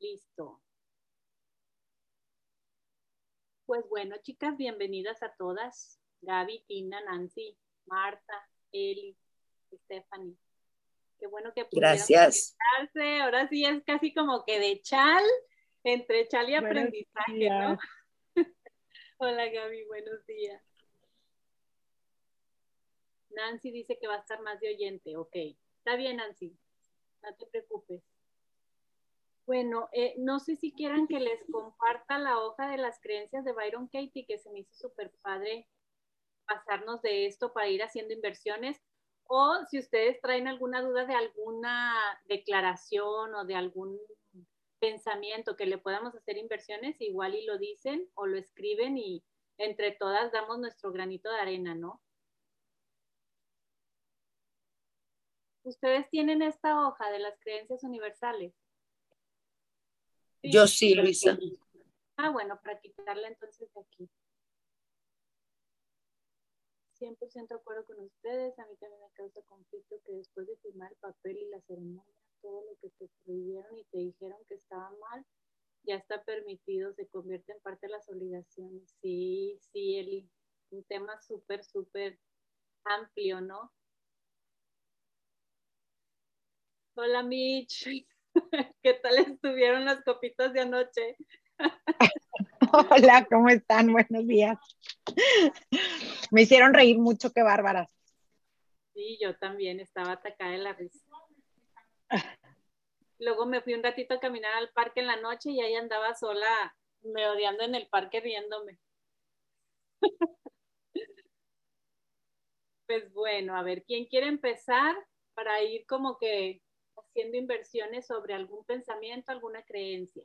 Listo. Pues bueno, chicas, bienvenidas a todas. Gaby, Tina, Nancy, Marta, Eli, Stephanie. Qué bueno que pudieron Gracias. Ahora sí es casi como que de chal, entre chal y aprendizaje, ¿no? Hola Gaby, buenos días. Nancy dice que va a estar más de oyente. Ok, está bien Nancy, no te preocupes. Bueno, eh, no sé si quieran que les comparta la hoja de las creencias de Byron Katie, que se me hizo súper padre pasarnos de esto para ir haciendo inversiones. O si ustedes traen alguna duda de alguna declaración o de algún pensamiento que le podamos hacer inversiones, igual y lo dicen o lo escriben y entre todas damos nuestro granito de arena, ¿no? Ustedes tienen esta hoja de las creencias universales. Yo sí, Luisa. Ah, bueno, para quitarla entonces de aquí. 100% de acuerdo con ustedes. A mí también me causa conflicto que después de firmar el papel y la ceremonia, todo lo que te prohibieron y te dijeron que estaba mal, ya está permitido, se convierte en parte de las obligaciones. Sí, sí, Eli. Un tema súper, súper amplio, ¿no? Hola, Mitch. ¿Qué tal estuvieron las copitas de anoche? Hola, ¿cómo están? Buenos días. Me hicieron reír mucho, qué bárbaras. Sí, yo también estaba atacada de la risa. Luego me fui un ratito a caminar al parque en la noche y ahí andaba sola, me odiando en el parque riéndome. Pues bueno, a ver, ¿quién quiere empezar para ir como que haciendo inversiones sobre algún pensamiento, alguna creencia?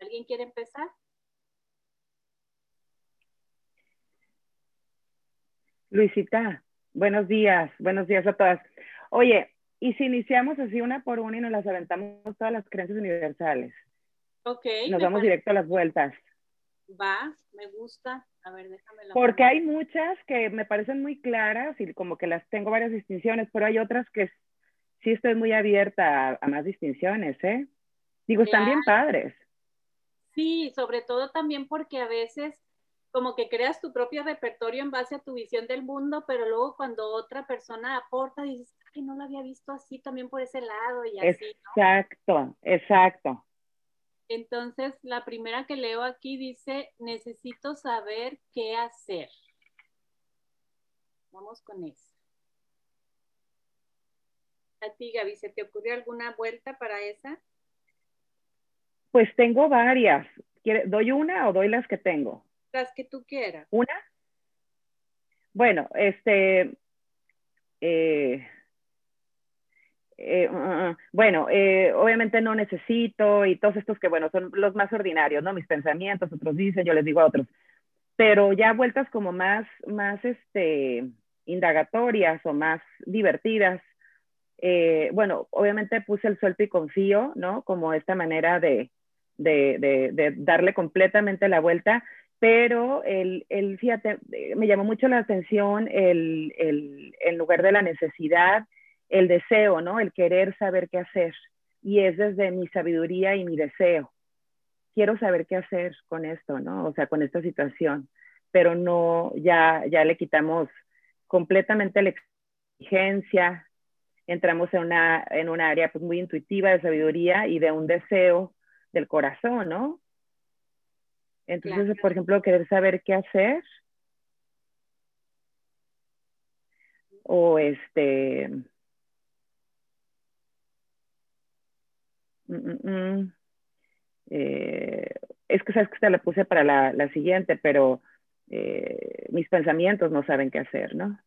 ¿Alguien quiere empezar? Luisita, buenos días, buenos días a todas. Oye, ¿y si iniciamos así una por una y nos las aventamos todas las creencias universales? Ok. Nos vamos directo a las vueltas. Va, me gusta. A ver, déjame la Porque hay muchas que me parecen muy claras y como que las tengo varias distinciones, pero hay otras que sí estoy muy abierta a, más distinciones, ¿eh? Digo, están bien padres. Sí, sobre todo también porque a veces como que creas tu propio repertorio en base a tu visión del mundo, pero luego cuando otra persona aporta, dices, ay, no lo había visto así también por ese lado y así. Exacto, exacto. Entonces, la primera que leo aquí dice, necesito saber qué hacer. Vamos con eso. A ti, Gaby, ¿se te ocurrió alguna vuelta para esa? Pues tengo varias. ¿Doy una o doy las que tengo? las que tú quieras. ¿Una? Bueno, este, eh, eh, uh, uh, uh, bueno, eh, obviamente no necesito y todos estos que, bueno, son los más ordinarios, ¿no? Mis pensamientos, otros dicen, yo les digo a otros. Pero ya vueltas como más, más, este, indagatorias o más divertidas. Bueno, obviamente puse el suelto y confío, ¿no? Como esta manera de, de, de, darle completamente la vuelta pero el, el, fíjate, me llamó mucho la atención el, el, en lugar de la necesidad, el deseo, ¿no? El querer saber qué hacer. Y es desde mi sabiduría y mi deseo. Quiero saber qué hacer con esto, ¿no? O sea, con esta situación. Pero no, ya, ya le quitamos completamente la exigencia. Entramos en una, en una área pues, muy intuitiva de sabiduría y de un deseo del corazón, ¿no? Entonces, por ejemplo, querer saber qué hacer. O este... Mm, mm, mm, eh, es que sabes que esta la puse para la, la siguiente, pero eh, mis pensamientos no saben qué hacer, ¿no?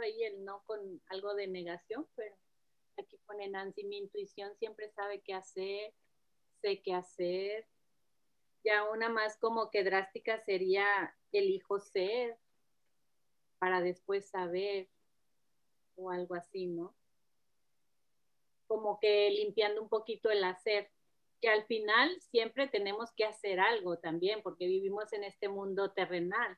Ahí el no con algo de negación, pero Aquí pone Nancy, mi intuición siempre sabe qué hacer, sé qué hacer. Ya una más como que drástica sería elijo ser para después saber o algo así, ¿no? Como que limpiando un poquito el hacer, que al final siempre tenemos que hacer algo también, porque vivimos en este mundo terrenal.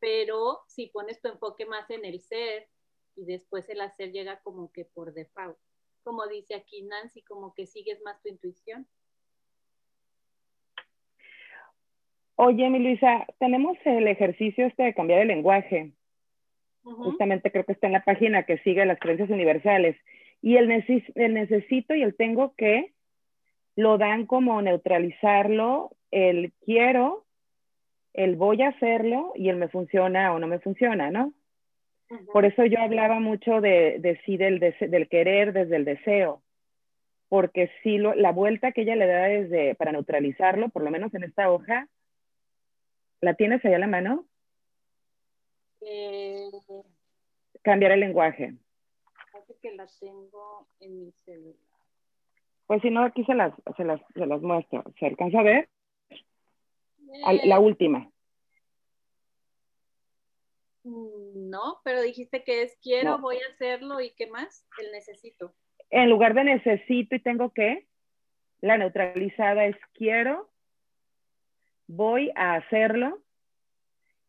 Pero si pones tu enfoque más en el ser, y después el hacer llega como que por default. como dice aquí Nancy, como que sigues más tu intuición. Oye, mi Luisa, tenemos el ejercicio este de cambiar el lenguaje. Justamente creo que está en la página que sigue las creencias universales. Y el, el necesito y el tengo que lo dan como neutralizarlo, el quiero, el voy a hacerlo y el me funciona o no me funciona, ¿no? Por eso yo hablaba mucho de, de sí, del, del, querer desde el deseo, porque si lo, la vuelta que ella le da desde, para neutralizarlo, por lo menos en esta hoja, ¿la tienes allá a la mano? Eh, Cambiar el lenguaje. que la tengo en mi celular. Pues si no, aquí se las, se las, se las muestro. ¿Se alcanza a ver? La última. Mm, no, pero dijiste que es quiero, voy a hacerlo y qué más, el necesito. En lugar de necesito y tengo que, la neutralizada es quiero, voy a hacerlo,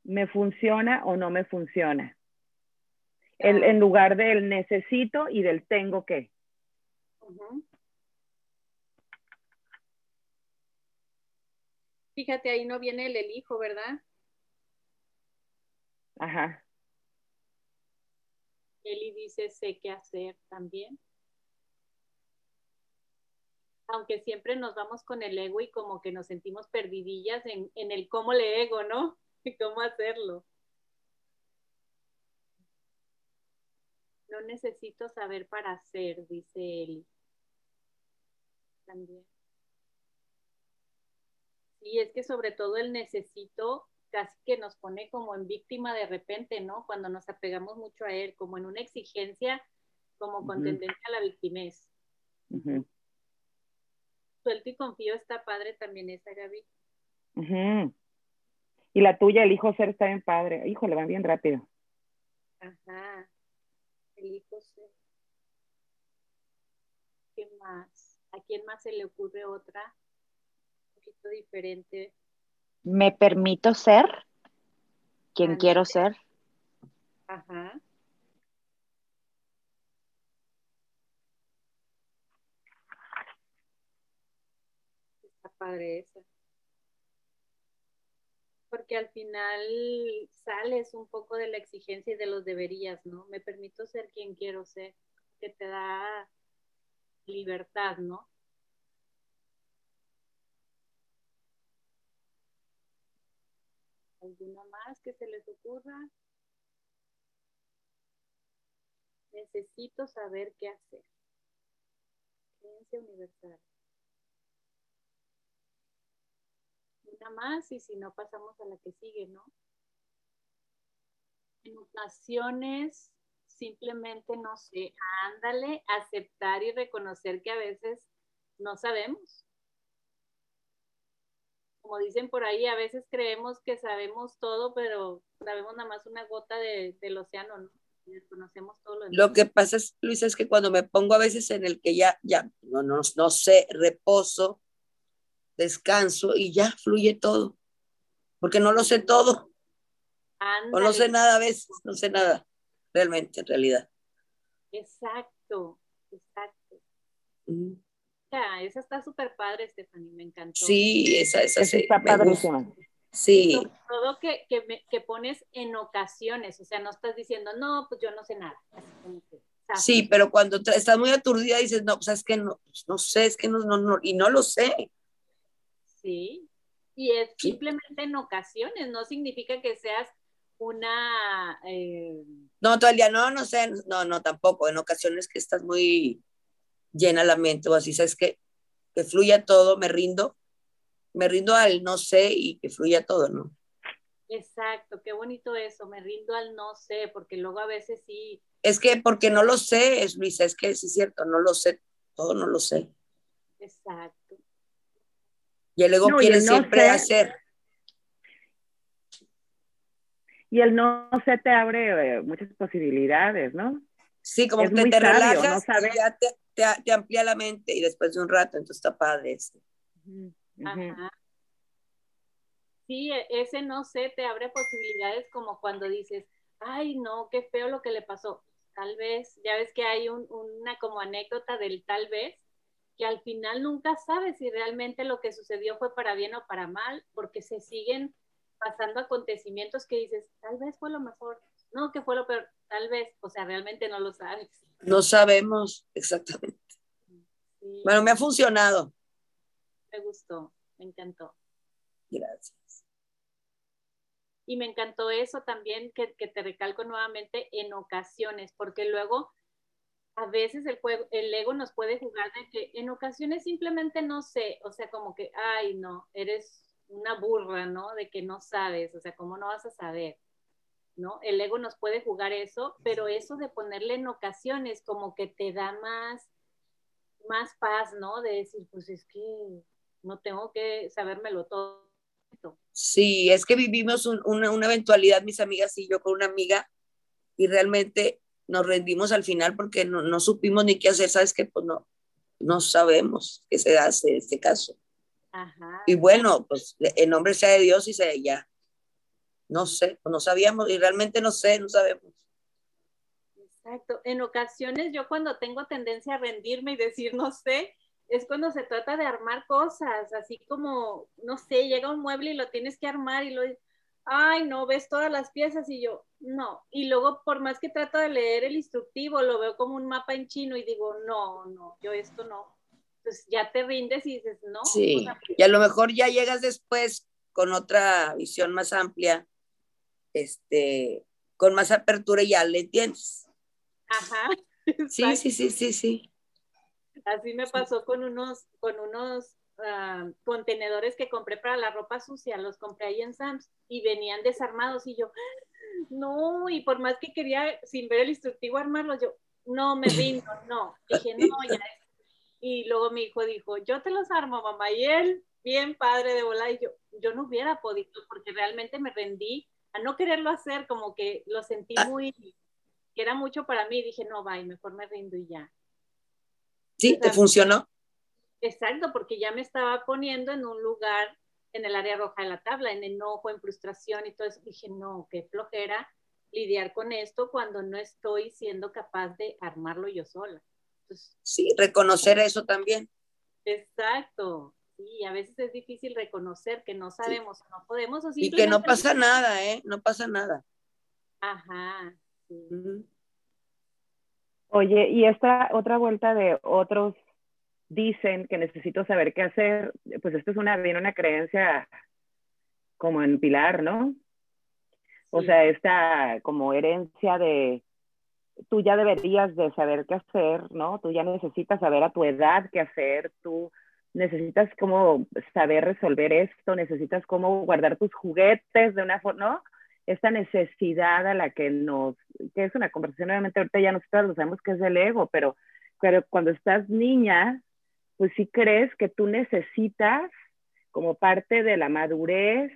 me funciona o no me funciona. El, ah. en lugar del necesito y del tengo que. Fíjate, ahí no viene el elijo, ¿verdad? Ajá. Eli dice, sé qué hacer también. Aunque siempre nos vamos con el ego y como que nos sentimos perdidillas en, en el cómo le ego, ¿no? Y cómo hacerlo. No necesito saber para hacer, dice Eli. También. Y es que sobre todo el necesito casi que nos pone como en víctima de repente, ¿no? Cuando nos apegamos mucho a él, como en una exigencia, como con tendencia a la victimez. Suelto y confío está padre también esa, Gaby. Y la tuya, el hijo ser, está bien padre. Híjole, va bien rápido. Ajá. El hijo ser. ¿Qué más? ¿A quién más se le ocurre otra? Diferente. Me permito ser quien quiero ser. Ajá. Está padre esa. Porque al final sales un poco de la exigencia y de los deberías, ¿no? Me permito ser quien quiero ser, que te da libertad, ¿no? ¿Alguna más que se les ocurra? Necesito saber qué hacer. Creencia universal. Una más y si no pasamos a la que sigue, ¿no? En ocasiones simplemente, no sé, ándale, aceptar y reconocer que a veces no sabemos como dicen por ahí, a veces creemos que sabemos todo, pero sabemos nada más una gota del océano, ¿no? Desconocemos todo lo Lo que pasa, es, Luisa, es que cuando me pongo a veces en el que ya, ya, no, no, no sé, reposo, descanso y ya fluye todo, porque no lo sé todo. O no sé nada a veces, no sé nada, realmente, en realidad. Exacto, exacto esa está súper padre, Stephanie, me encantó. Sí, esa, esa, está padrísima. Sí. todo que, que, que, pones en ocasiones, o sea, no estás diciendo, no, pues yo no sé nada. sí, pero cuando estás muy aturdida dices, no, pues es que no, pues no sé, es que no, no, no, y no lo sé. Sí, y es simplemente en ocasiones, no significa que seas una... Eh... No, todo el día, no, no sé, no, no, tampoco, en ocasiones que estás muy llena la mente o así, sabes que, que fluya todo, me rindo, me rindo al no sé y que fluya todo, ¿no? Exacto, qué bonito eso, me rindo al no sé, porque luego a veces sí. Es que porque no lo sé, es Luisa, es que sí es cierto, no lo sé, todo no lo sé. Exacto. Y el ego quiere siempre hacer. Y el no sé te abre eh, muchas posibilidades, ¿no? Sí, como que te relajas ya te, te, amplía la mente y después de un rato, entonces está padre este. Sí, e, ese no sé, te abre posibilidades como cuando dices, ay, no, qué feo lo que le pasó. tal vez, ya ves que hay una como anécdota del tal vez, que al final nunca sabes si realmente lo que sucedió fue para bien o para mal, porque se siguen pasando acontecimientos que dices, tal vez fue lo mejor, no, que fue lo peor, tal vez, o sea, realmente no lo sabes. No sabemos exactamente. Bueno, me ha funcionado. Me gustó, me encantó. Gracias. Y me encantó eso también que, que te recalco nuevamente en ocasiones, porque luego a veces el, el ego nos puede jugar de que en ocasiones simplemente no sé, o sea, como que, ay, no, eres una burra, ¿no? De que no sabes, o sea, ¿cómo no vas a saber? ¿No? El ego nos puede jugar eso, pero eso de ponerle en ocasiones como que te da más, más paz, ¿no? De decir, pues es que no tengo que sabérmelo todo. Sí, es que vivimos una, una eventualidad, mis amigas y yo con una amiga, y realmente nos rendimos al final porque no, no supimos ni qué hacer, ¿sabes qué? Pues no, no sabemos qué se hace en este caso. Y bueno, pues en nombre sea de Dios y se ya. No sé, no sabíamos y realmente no sé, no sabemos. Exacto. En ocasiones yo cuando tengo tendencia a rendirme y decir no sé, es cuando se trata de armar cosas, así como, no sé, llega un mueble y lo tienes que armar y lo, ay, no, ves todas las piezas y yo, no. Y luego, por más que trato de leer el instructivo, lo veo como un mapa en chino y digo, no, no, yo esto no pues ya te rindes y dices, no. Sí, y a lo mejor ya llegas después con otra visión más amplia, este, con más apertura ya le entiendes. Ajá. Sí, sí, sí, sí, sí. Así me pasó con unos, con unos ah, contenedores que compré para la ropa sucia, los compré ahí en Sam's y venían desarmados y yo, no, y por más que quería sin ver el instructivo armarlos, yo, no, me rindo, no. Dije, no, ya y luego mi hijo dijo, yo te los armo, mamá. Y él, bien padre de volar, y yo, yo no hubiera podido porque realmente me rendí a no quererlo hacer, como que lo sentí ah. muy, que era mucho para mí. Dije, no, vaya, mejor me rindo y ya. Sí, te funcionó. Exacto, porque ya me estaba poniendo en un lugar en el área roja de la tabla, en enojo, en frustración y todo eso. Dije, no, qué flojera lidiar con esto cuando no estoy siendo capaz de armarlo yo sola. Sí, reconocer eso también. Exacto. Sí, a veces es difícil reconocer que no sabemos o no podemos. y que no pasa nada, ¿eh? No pasa nada. Ajá. Oye, y esta otra vuelta de otros dicen que necesito saber qué hacer, pues esto es una, bien una creencia como en Pilar, ¿no? O sea, esta como herencia de tú ya deberías de saber qué hacer, ¿no? Tú ya necesitas saber a tu edad qué hacer, tú necesitas como saber resolver esto, necesitas cómo guardar tus juguetes de una forma, ¿no? Esta necesidad a la que nos, que es una conversación, obviamente ahorita ya nosotros lo sabemos que es el ego, pero, pero cuando estás niña, pues sí crees que tú necesitas como parte de la madurez,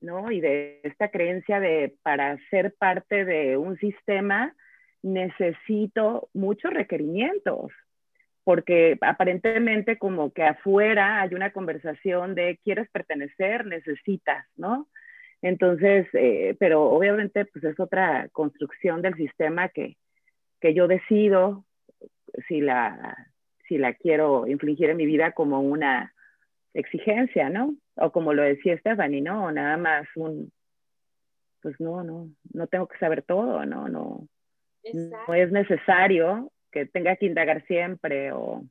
¿no? Y de esta creencia de para ser parte de un sistema, necesito muchos requerimientos, porque aparentemente como que afuera hay una conversación de quieres pertenecer, necesitas, ¿no? Entonces, eh, pero obviamente pues es otra construcción del sistema que, que yo decido si la, si la quiero infligir en mi vida como una exigencia, ¿no? O como lo decía Stephanie, ¿no? Nada más un, pues no, no, no tengo que saber todo, ¿no? No, no es necesario que tenga que indagar siempre o...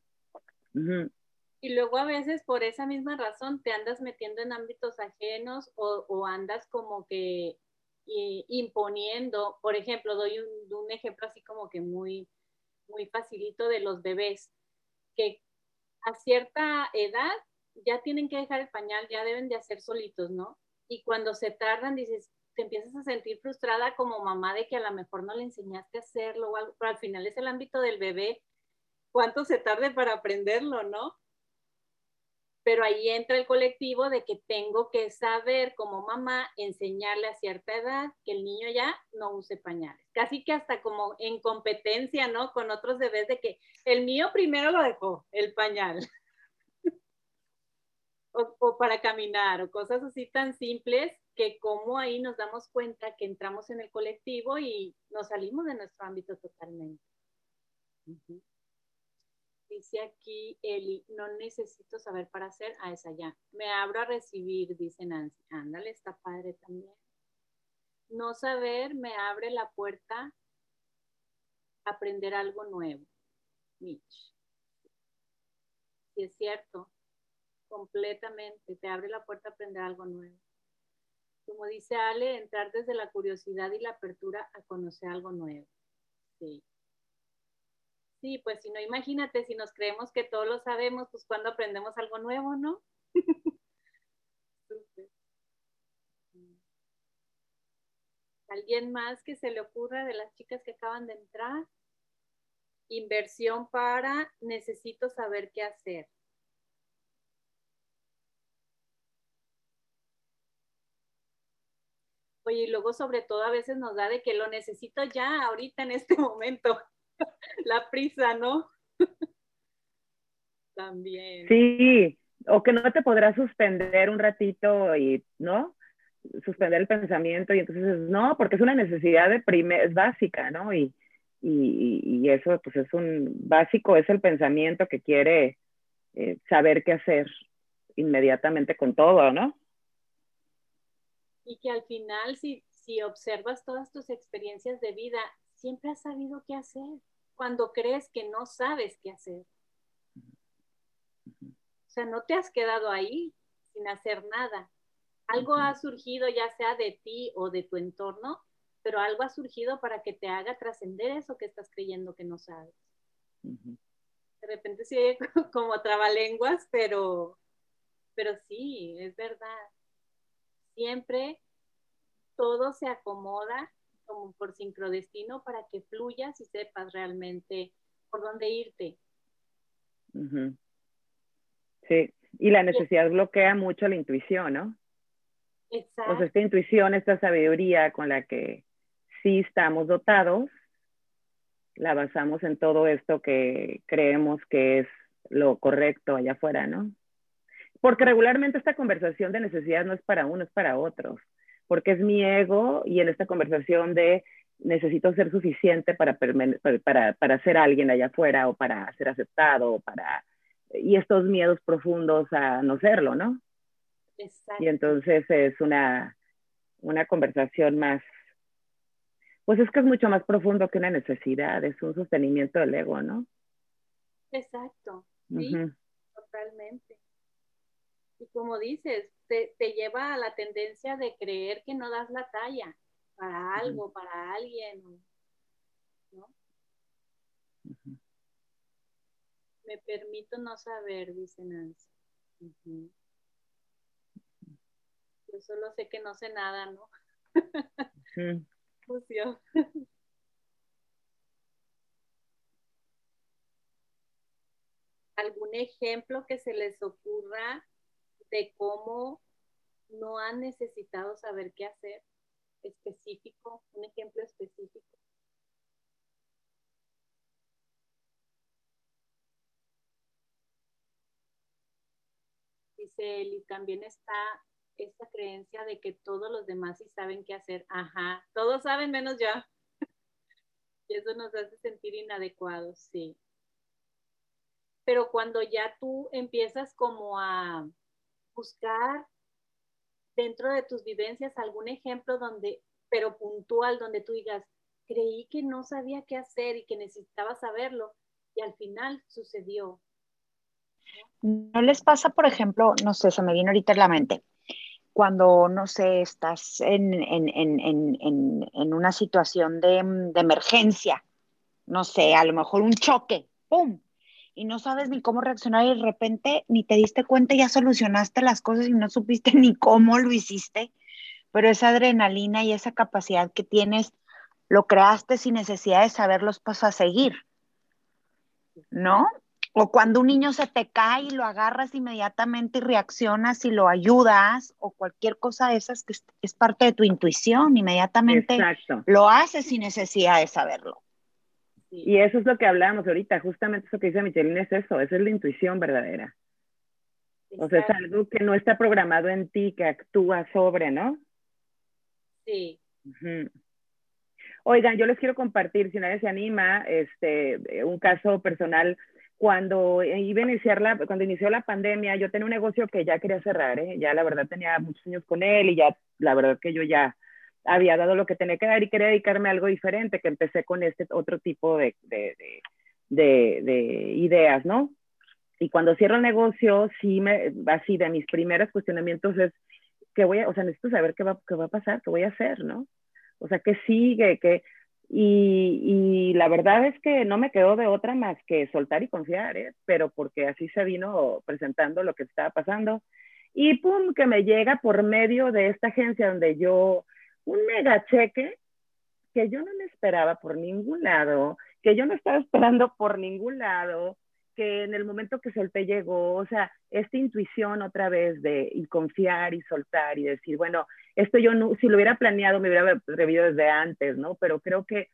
Y luego a veces por esa misma razón te andas metiendo en ámbitos ajenos o, andas como que imponiendo, por ejemplo, doy un, un, ejemplo así como que muy, muy facilito de los bebés, que a cierta edad ya tienen que dejar el pañal, ya deben de hacer solitos, ¿no? Y cuando se tardan, dices, te empiezas a sentir frustrada como mamá de que a lo mejor no le enseñaste a hacerlo o algo, pero al final es el ámbito del bebé, cuánto se tarde para aprenderlo, ¿no? Pero ahí entra el colectivo de que tengo que saber como mamá enseñarle a cierta edad que el niño ya no use pañales. Casi que hasta como en competencia, ¿no? Con otros bebés de que el mío primero lo dejó, el pañal. O, para caminar, o cosas así tan simples que como ahí nos damos cuenta que entramos en el colectivo y nos salimos de nuestro ámbito totalmente. Dice aquí Eli, no necesito saber para hacer, a esa ya. Me abro a recibir, dice Nancy. Ándale, está padre también. No saber me abre la puerta a aprender algo nuevo. Mitch. Sí, es cierto completamente, te abre la puerta a aprender algo nuevo. Como dice Ale, entrar desde la curiosidad y la apertura a conocer algo nuevo. Sí. Sí, pues si no, imagínate, si nos creemos que todo lo sabemos, pues cuando aprendemos algo nuevo, ¿no? ¿Alguien más que se le ocurra de las chicas que acaban de entrar? Inversión para necesito saber qué hacer. Oye, y luego sobre todo a veces nos da de que lo necesito ya, ahorita en este momento. La prisa, ¿no? También. Sí, o que no te podrás suspender un ratito y, ¿no? Suspender el pensamiento y entonces, no, porque es una necesidad de primer, es básica, ¿no? Y, y, y, eso, pues es un básico, es el pensamiento que quiere eh, saber qué hacer inmediatamente con todo, ¿no? Y que al final, si, si observas todas tus experiencias de vida, siempre has sabido qué hacer cuando crees que no sabes qué hacer. O sea, no te has quedado ahí sin hacer nada. Algo ha surgido ya sea de ti o de tu entorno, pero algo ha surgido para que te haga trascender eso que estás creyendo que no sabes. De repente sí como trabalenguas, pero, pero sí, es verdad siempre todo se acomoda como por sincrodestino para que fluyas y sepas realmente por dónde irte. Sí, y la necesidad bloquea mucho la intuición, ¿no? Exacto. O sea, esta intuición, esta sabiduría con la que sí estamos dotados, la basamos en todo esto que creemos que es lo correcto allá afuera, ¿no? Porque regularmente esta conversación de necesidad no es para uno, es para otros. Porque es mi ego y en esta conversación de necesito ser suficiente para, para, para ser alguien allá afuera o para ser aceptado para... Y estos miedos profundos a no serlo, ¿no? Exacto. Y entonces es una, una conversación más, pues es que es mucho más profundo que una necesidad, es un sostenimiento del ego, ¿no? Exacto, sí, totalmente. Y como dices, te, lleva a la tendencia de creer que no das la talla para algo, para alguien, ¿no? Me permito no saber, dice Nancy. Yo solo sé que no sé nada, ¿no? ¿Algún ejemplo que se les ocurra de cómo no han necesitado saber qué hacer específico, un ejemplo específico. Dice Eli, también está esta creencia de que todos los demás sí saben qué hacer. Ajá, todos saben menos yo. y eso nos hace sentir inadecuados, sí. Pero cuando ya tú empiezas como a buscar dentro de tus vivencias algún ejemplo donde, pero puntual, donde tú digas, creí que no sabía qué hacer y que necesitaba saberlo y al final sucedió. ¿No les pasa, por ejemplo, no sé, se me viene ahorita en la mente, cuando, no sé, estás en, una situación de, de emergencia, no sé, a lo mejor un choque, ¡pum! Y no sabes ni cómo reaccionar y de repente ni te diste cuenta ya solucionaste las cosas y no supiste ni cómo lo hiciste, pero esa adrenalina y esa capacidad que tienes lo creaste sin necesidad de saber los pasos a seguir, ¿no? O cuando un niño se te cae y lo agarras inmediatamente y reaccionas y lo ayudas, o cualquier cosa de esas que es parte de tu intuición, inmediatamente lo haces sin necesidad de saberlo. Y eso es lo que hablábamos ahorita, justamente eso que dice Michelin es eso, esa es la intuición verdadera. O sea, es algo que no está programado en ti, que actúa sobre, ¿no? Sí. Oigan, yo les quiero compartir, si nadie se anima, este, un caso personal. Cuando iba a iniciar la, cuando inició la pandemia, yo tenía un negocio que ya quería cerrar, ¿eh? ya la verdad tenía muchos años con él y ya la verdad que yo ya había dado lo que tenía que dar y quería dedicarme a algo diferente, que empecé con este otro tipo de, de, de, de ideas, ¿no? Y cuando cierro el negocio, sí me, así de mis primeros cuestionamientos es, ¿qué voy a, o sea, necesito saber qué va, qué va a pasar, qué voy a hacer, ¿no? O sea, ¿qué sigue? ¿Qué, y, y, la verdad es que no me quedó de otra más que soltar y confiar, ¿eh? pero porque así se vino presentando lo que estaba pasando. Y pum, que me llega por medio de esta agencia donde yo un mega cheque que yo no me esperaba por ningún lado, que yo no estaba esperando por ningún lado, que en el momento que solté llegó, o sea, esta intuición otra vez de y confiar y soltar y decir, bueno, esto yo no, si lo hubiera planeado me hubiera atrevido desde antes, ¿no? Pero creo que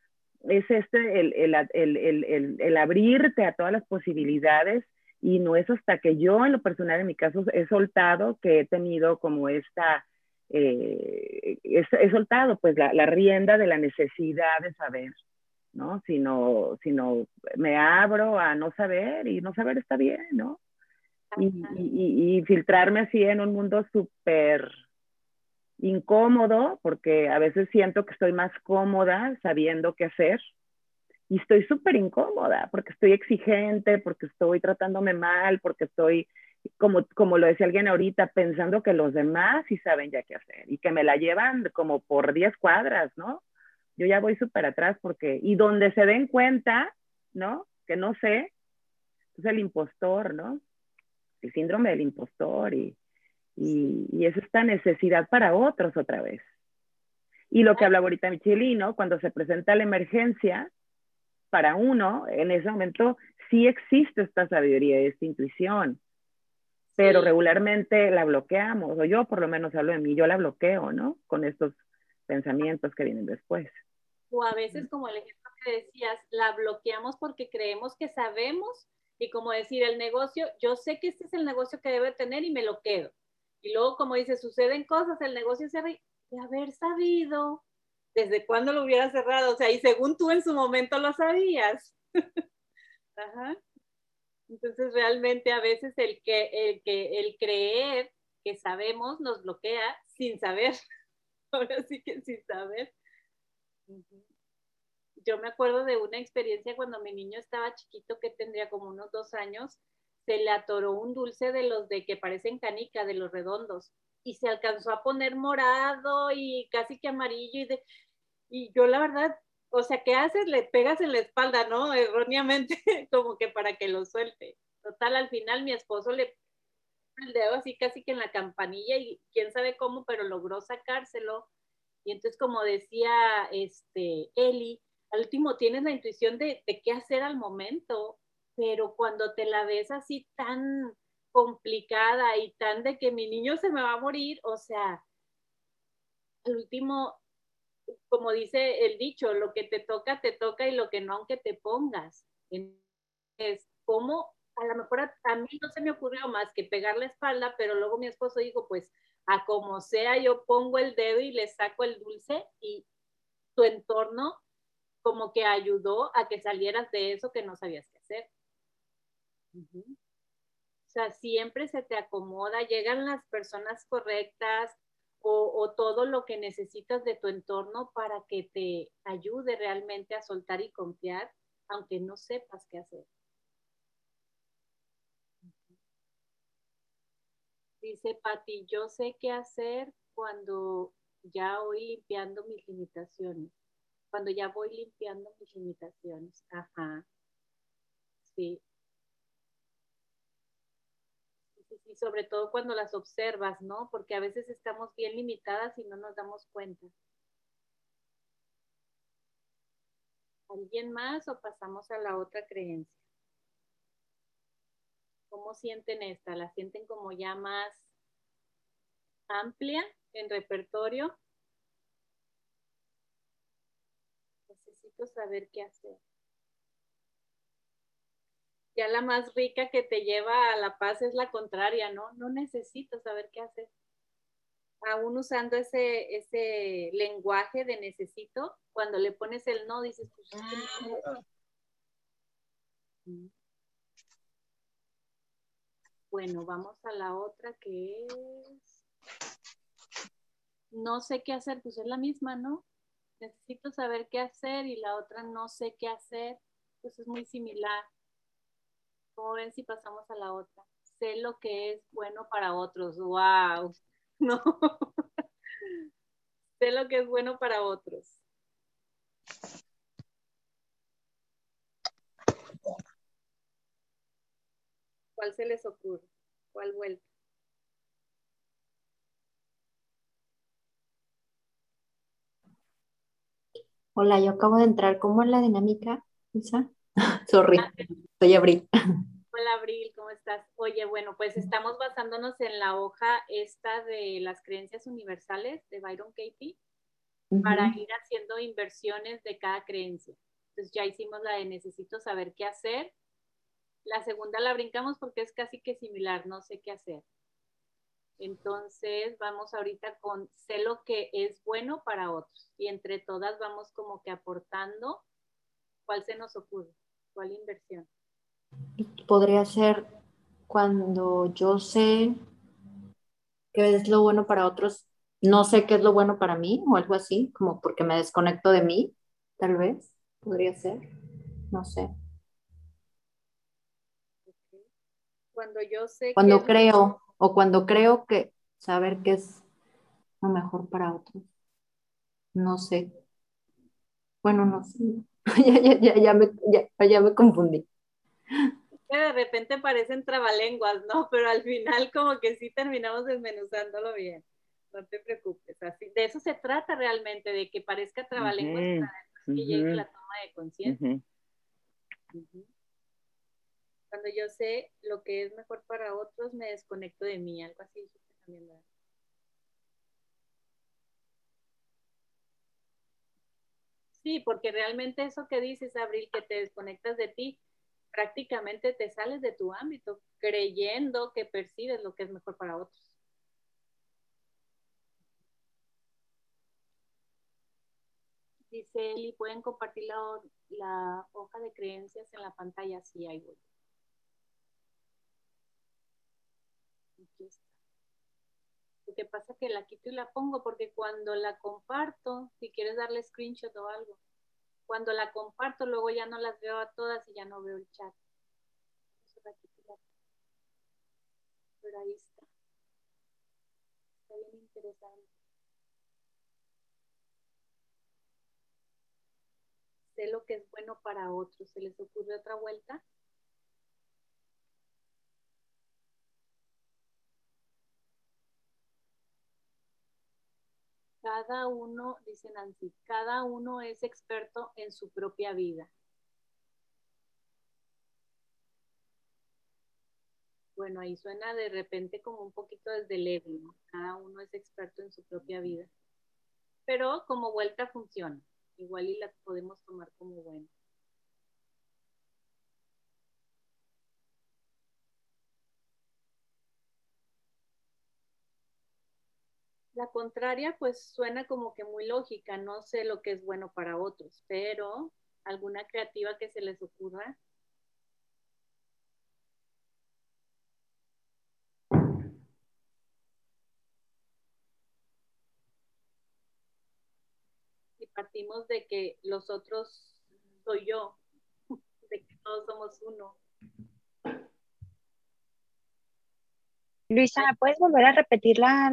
es este, el, el, el, el, abrirte a todas las posibilidades y no es hasta que yo en lo personal en mi caso he soltado que he tenido como esta eh, he, soltado pues la, la, rienda de la necesidad de saber, ¿no? Sino, sino me abro a no saber y no saber está bien, ¿no? Y, y, y, filtrarme así en un mundo súper incómodo, porque a veces siento que estoy más cómoda sabiendo qué hacer. Y estoy súper incómoda porque estoy exigente, porque estoy tratándome mal, porque estoy como, como lo decía alguien ahorita, pensando que los demás sí saben ya qué hacer y que me la llevan como por 10 cuadras, ¿no? Yo ya voy súper atrás porque, y donde se den cuenta, ¿no? Que no sé, es el impostor, ¿no? El síndrome del impostor y, y, y es esta necesidad para otros otra vez. Y lo que hablaba ahorita Michelino, cuando se presenta la emergencia, para uno, en ese momento sí existe esta sabiduría, esta intuición, pero regularmente la bloqueamos, o yo por lo menos hablo de mí, yo la bloqueo, ¿no? Con estos pensamientos que vienen después. O a veces, como el ejemplo que decías, la bloqueamos porque creemos que sabemos y como decir, el negocio, yo sé que este es el negocio que debe tener y me lo quedo. Y luego, como dice, suceden cosas, el negocio se de haber sabido desde cuándo lo hubiera cerrado, o sea, y según tú en su momento lo sabías. Ajá. Entonces realmente a veces el que, el que el creer que sabemos nos bloquea sin saber. Ahora sí que sin saber. Yo me acuerdo de una experiencia cuando mi niño estaba chiquito, que tendría como unos dos años, se le atoró un dulce de los de que parecen canica, de los redondos, y se alcanzó a poner morado y casi que amarillo, y, de, y yo la verdad o sea, ¿qué haces? Le pegas en la espalda, ¿no? Erróneamente, como que para que lo suelte. Total, al final mi esposo le el dedo así casi que en la campanilla y quién sabe cómo, pero logró sacárselo. Y entonces, como decía este, Eli, al último tienes la intuición de, de qué hacer al momento, pero cuando te la ves así tan complicada y tan de que mi niño se me va a morir, o sea, al último como dice el dicho, lo que te toca, te toca y lo que no, aunque te pongas. Es como, a lo mejor a, mí no se me ocurrió más que pegar la espalda, pero luego mi esposo dijo, pues a como sea, yo pongo el dedo y le saco el dulce y tu entorno como que ayudó a que salieras de eso que no sabías qué hacer. O sea, siempre se te acomoda, llegan las personas correctas, o, todo lo que necesitas de tu entorno para que te ayude realmente a soltar y confiar, aunque no sepas qué hacer. Dice Pati, yo sé qué hacer cuando ya voy limpiando mis limitaciones. Cuando ya voy limpiando mis limitaciones. Ajá. Sí, y sobre todo cuando las observas, ¿no? Porque a veces estamos bien limitadas y no nos damos cuenta. ¿Alguien más o pasamos a la otra creencia? ¿Cómo sienten esta? ¿La sienten como ya más amplia en repertorio? Necesito saber qué hacer. Ya la más rica que te lleva a la paz es la contraria, ¿no? No necesito saber qué hacer. Aún usando ese, ese lenguaje de necesito, cuando le pones el no, dices, pues, Bueno, vamos a la otra que es, no sé qué hacer, pues es la misma, ¿no? Necesito saber qué hacer y la otra no sé qué hacer, pues es muy similar. ¿Cómo ven si pasamos a la otra? Sé lo que es bueno para otros. ¡Wow! No. sé lo que es bueno para otros. ¿Cuál se les ocurre? ¿Cuál vuelta? Hola, yo acabo de entrar. ¿Cómo es la dinámica, Isa? Sorry, ah, soy Abril. Hola Abril, ¿cómo estás? Oye, bueno, pues estamos basándonos en la hoja esta de las creencias universales de Byron Katie para ir haciendo inversiones de cada creencia. Entonces ya hicimos la de necesito saber qué hacer la segunda la brincamos porque es casi que similar, no sé qué hacer. Entonces vamos ahorita con sé lo que es bueno para otros y entre todas vamos como que aportando cuál se nos ocurre, cuál inversión. Podría ser cuando yo sé qué es lo bueno para otros, no sé qué es lo bueno para mí o algo así, como porque me desconecto de mí, tal vez, podría ser, no sé. Cuando yo sé Cuando creo, o cuando creo que saber qué es lo mejor para otros. No sé. Bueno, no sé. ya, ya, ya, ya, me, ya, me confundí. de repente parecen trabalenguas, ¿no? Pero al final como que sí terminamos desmenuzándolo bien. No te preocupes. Así, de eso se trata realmente, de que parezca trabalenguas para que llegue la toma de conciencia. Cuando yo sé lo que es mejor para otros, me desconecto de mí, algo así también. Sí, porque realmente eso que dices, Abril, que te desconectas de ti, prácticamente te sales de tu ámbito, creyendo que percibes lo que es mejor para otros. Dice Eli, ¿pueden compartir la, hoja de creencias en la pantalla? Sí, ahí voy. Lo que pasa es que la quito y la pongo porque cuando la comparto, si quieres darle screenshot o algo, cuando la comparto luego ya no las veo a todas y ya no veo el chat. Pero ahí está. Está bien interesante. Sé lo que es bueno para otros. ¿Se les ocurre otra vuelta? Cada uno, dice Nancy, cada uno es experto en su propia vida. Bueno, ahí suena de repente como un poquito desde el ego, Cada uno es experto en su propia vida. Pero como vuelta funciona. Igual y la podemos tomar como buena. La contraria, pues suena como que muy lógica, no sé lo que es bueno para otros, pero alguna creativa que se les ocurra. Y partimos de que los otros soy yo, de que todos somos uno. Luisa, ¿me puedes volver a repetir la,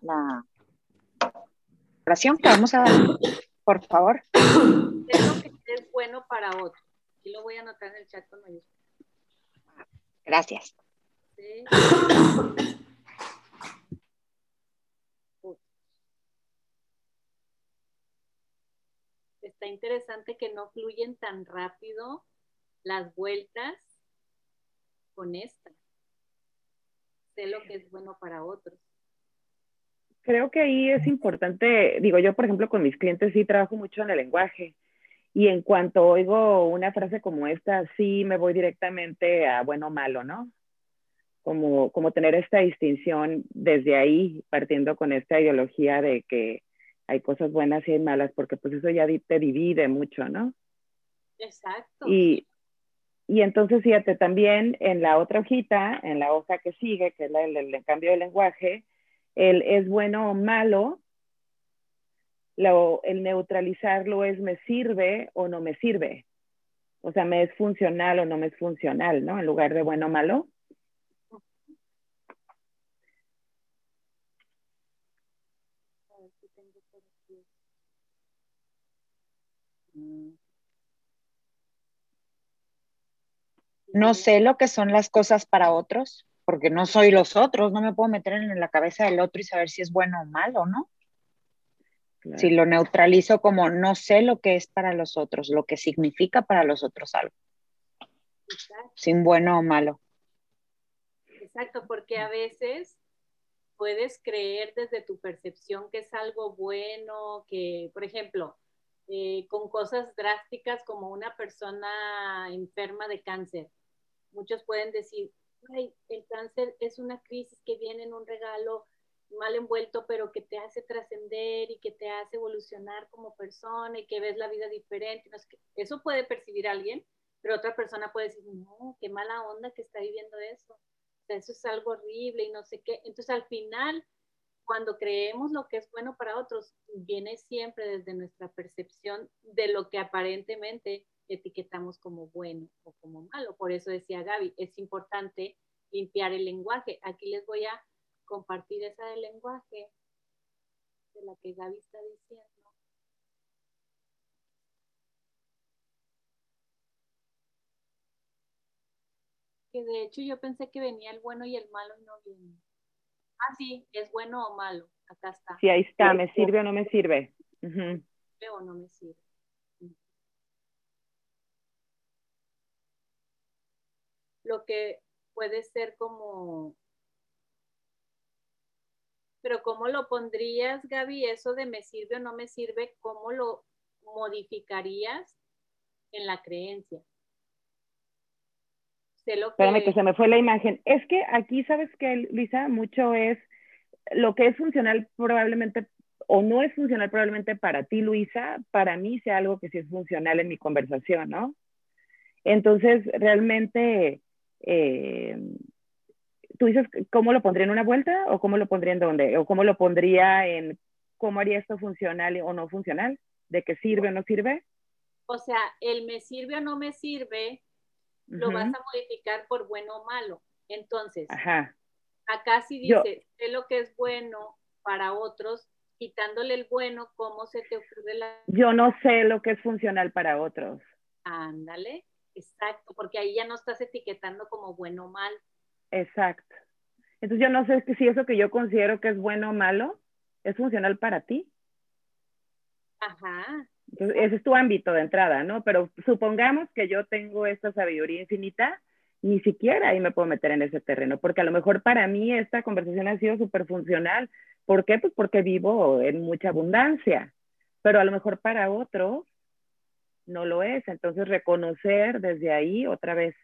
la, oración que vamos a dar? Por favor. Es que es bueno para otro. Aquí lo voy a anotar en el chat con Gracias. Está interesante que no fluyen tan rápido las vueltas con esta lo que es bueno para otros. Creo que ahí es importante, digo yo, por ejemplo, con mis clientes sí trabajo mucho en el lenguaje Y en cuanto oigo una frase como esta, sí me voy directamente a bueno o malo, ¿no? Como, como tener esta distinción desde ahí, partiendo con esta ideología de que hay cosas buenas y hay malas, porque pues eso ya te divide mucho, ¿no? Exacto. Y, y entonces, fíjate, también en la otra hojita, en la hoja que sigue, que es la del cambio de lenguaje, el es bueno o malo, lo, el neutralizarlo es me sirve o no me sirve. O sea, me es funcional o no me es funcional, ¿no? En lugar de bueno o malo. No sé lo que son las cosas para otros, porque no soy los otros, no me puedo meter en la cabeza del otro y saber si es bueno o malo, ¿no? Si lo neutralizo como no sé lo que es para los otros, lo que significa para los otros algo. Sin bueno o malo. Exacto, porque a veces puedes creer desde tu percepción que es algo bueno, que, por ejemplo, eh, con cosas drásticas como una persona enferma de cáncer muchos pueden decir, el cáncer es una crisis que viene en un regalo mal envuelto, pero que te hace trascender y que te hace evolucionar como persona y que ves la vida diferente. eso puede percibir alguien, pero otra persona puede decir, no, qué mala onda que está viviendo eso. eso es algo horrible y no sé qué. Entonces, al final, cuando creemos lo que es bueno para otros, viene siempre desde nuestra percepción de lo que aparentemente etiquetamos como bueno o como malo. Por eso decía Gaby, es importante limpiar el lenguaje. Aquí les voy a compartir esa del lenguaje de la que Gaby está diciendo. Que de hecho yo pensé que venía el bueno y el malo y no viene. Ah, sí, es bueno o malo. Acá está. Sí, ahí está. ¿Me sirve o no me sirve? o no me sirve. Lo que puede ser como... Pero ¿cómo lo pondrías, Gaby? Eso de me sirve o no me sirve, ¿cómo lo modificarías en la creencia? Sé lo que... Espérame que se me fue la imagen. Es que aquí, ¿sabes qué, Luisa? Mucho es lo que es funcional probablemente o no es funcional probablemente para ti, Luisa, para mí sea algo que sí es funcional en mi conversación, ¿no? Entonces, realmente eh, tú dices, ¿cómo lo pondría en una vuelta o cómo lo pondría en dónde? ¿O cómo lo pondría en cómo haría esto funcional o no funcional? ¿De qué sirve o no sirve? O sea, el me sirve o no me sirve, lo vas a modificar por bueno o malo. Entonces, acá sí dice, sé lo que es bueno para otros, quitándole el bueno, ¿cómo se te ocurre la... Yo no sé lo que es funcional para otros. Ándale. Exacto, porque ahí ya no estás etiquetando como bueno o mal. Exacto. Entonces yo no sé si eso que yo considero que es bueno o malo es funcional para ti. Ajá. Entonces, ese es tu ámbito de entrada, ¿no? Pero supongamos que yo tengo esta sabiduría infinita, ni siquiera ahí me puedo meter en ese terreno, porque a lo mejor para mí esta conversación ha sido súper funcional. ¿Por qué? Pues porque vivo en mucha abundancia, pero a lo mejor para otros no lo es. Entonces, reconocer desde ahí otra vez.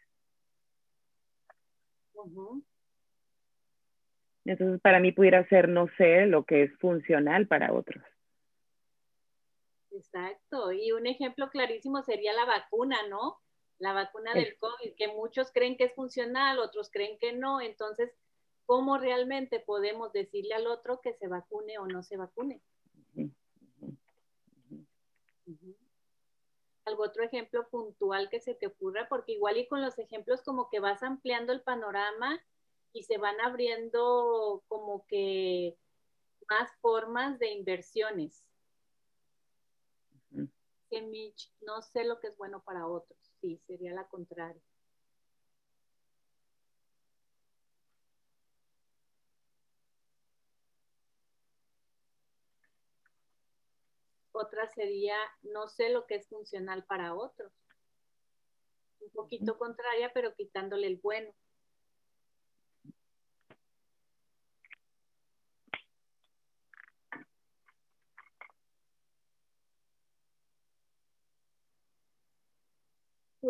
Entonces, para mí pudiera ser, no sé, lo que es funcional para otros. Exacto. Y un ejemplo clarísimo sería la vacuna, ¿no? La vacuna del COVID, que muchos creen que es funcional, otros creen que no. Entonces, ¿cómo realmente podemos decirle al otro que se vacune o no se vacune? Algún otro ejemplo puntual que se te ocurra, porque igual y con los ejemplos como que vas ampliando el panorama y se van abriendo como que más formas de inversiones. Que Mitch, no sé lo que es bueno para otros, sí, sería la contraria. Otra sería, no sé lo que es funcional para otros. Un poquito contraria, pero quitándole el bueno.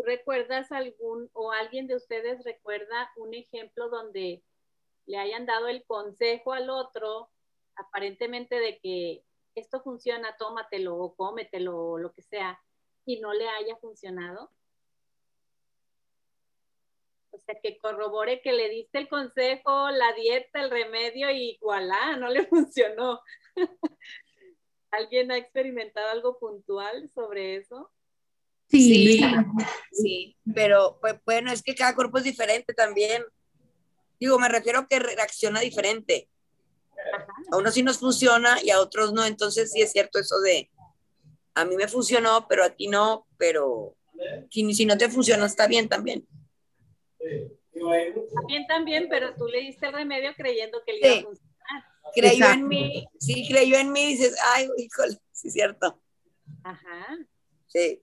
recuerdas algún o alguien de ustedes recuerda un ejemplo donde le hayan dado el consejo al otro, aparentemente de que esto funciona, tómatelo o cómetelo o lo que sea, y no le haya funcionado? O sea, que corrobore que le diste el consejo, la dieta, el remedio y voilà, no le funcionó. ¿Alguien ha experimentado algo puntual sobre eso? Sí, sí, pero pues, bueno, es que cada cuerpo es diferente también. Digo, me refiero a que reacciona diferente. A unos sí nos funciona y a otros no, entonces sí es cierto eso de, a mí me funcionó, pero a ti no, pero si, si no te funciona está bien también. Está bien también, pero tú le diste el remedio creyendo que le iba a funcionar. Creyó en mí, sí, creyó en mí y dices, ay, híjole, sí es cierto. Ajá. Sí.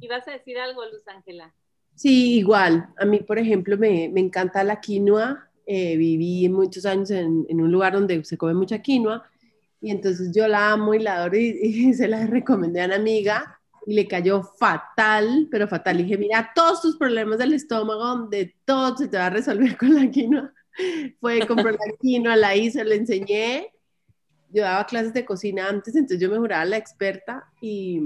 ¿Y vas a decir algo, Luz Ángela? Sí, igual. A mí, por ejemplo, me, me encanta la quinoa. Eh, viví muchos años en, en, un lugar donde se come mucha quinoa y entonces yo la amo y la adoro y, y, se la recomendé a una amiga y le cayó fatal, pero fatal. Dije, mira, todos tus problemas del estómago, de todo se te va a resolver con la quinoa. Fue, compré la quinoa, la hice, le enseñé. Yo daba clases de cocina antes, entonces yo me juraba la experta y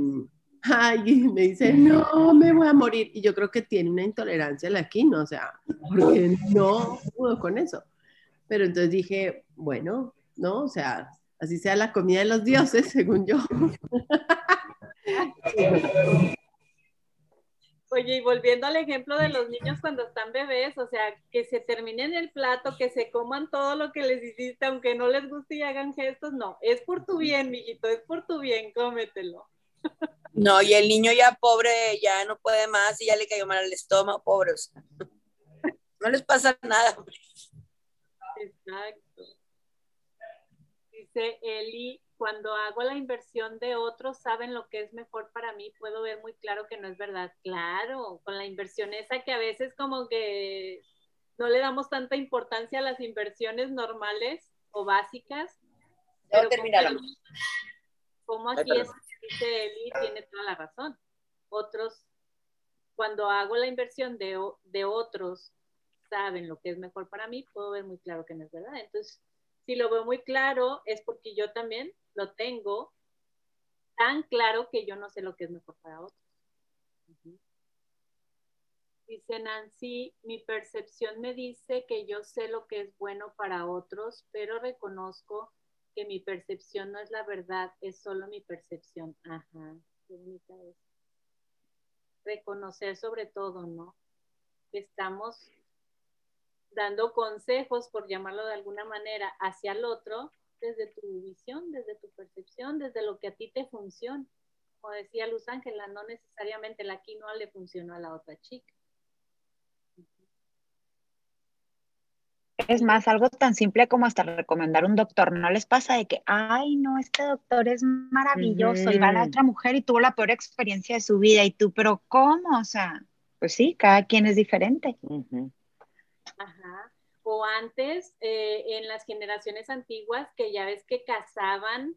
ay, me dice, no, me voy a morir. Y yo creo que tiene una intolerancia a la quinoa, o sea, porque no pudo con eso. Pero entonces dije, bueno, ¿no? O sea, así sea la comida de los dioses, según yo. Oye, y volviendo al ejemplo de los niños cuando están bebés, o sea, que se terminen el plato, que se coman todo lo que les hiciste, aunque no les guste y hagan gestos, no, es por tu bien, mijito, es por tu bien, cómetelo. No, y el niño ya pobre, ya no puede más y ya le cayó mal el estómago, pobres. No les pasa nada. Hombre. Exacto. Dice Eli, cuando hago la inversión de otros, saben lo que es mejor para mí, puedo ver muy claro que no es verdad. Claro, con la inversión esa que a veces como que no le damos tanta importancia a las inversiones normales o básicas. Pero terminaron. Como aquí es dice Eli, tiene toda la razón. Otros, cuando hago la inversión de, de, otros, saben lo que es mejor para mí, puedo ver muy claro que no es verdad. Entonces, si lo veo muy claro, es porque yo también lo tengo tan claro que yo no sé lo que es mejor para otros. Dice Nancy, mi percepción me dice que yo sé lo que es bueno para otros, pero reconozco que mi percepción no es la verdad, es solo mi percepción. Ajá, qué bonita es. Reconocer sobre todo, ¿no? Que estamos dando consejos, por llamarlo de alguna manera, hacia el otro desde tu visión, desde tu percepción, desde lo que a ti te funciona. Como decía Luz Ángela, no necesariamente la quinoa le funcionó a la otra chica. Es más, algo tan simple como hasta recomendar un doctor. ¿No les pasa de que, ay, no, este doctor es maravilloso uh -huh. y va a la otra mujer y tuvo la peor experiencia de su vida y tú, pero ¿cómo? O sea, pues sí, cada quien es diferente. Uh -huh. Ajá. O antes, eh, en las generaciones antiguas, que ya ves que casaban,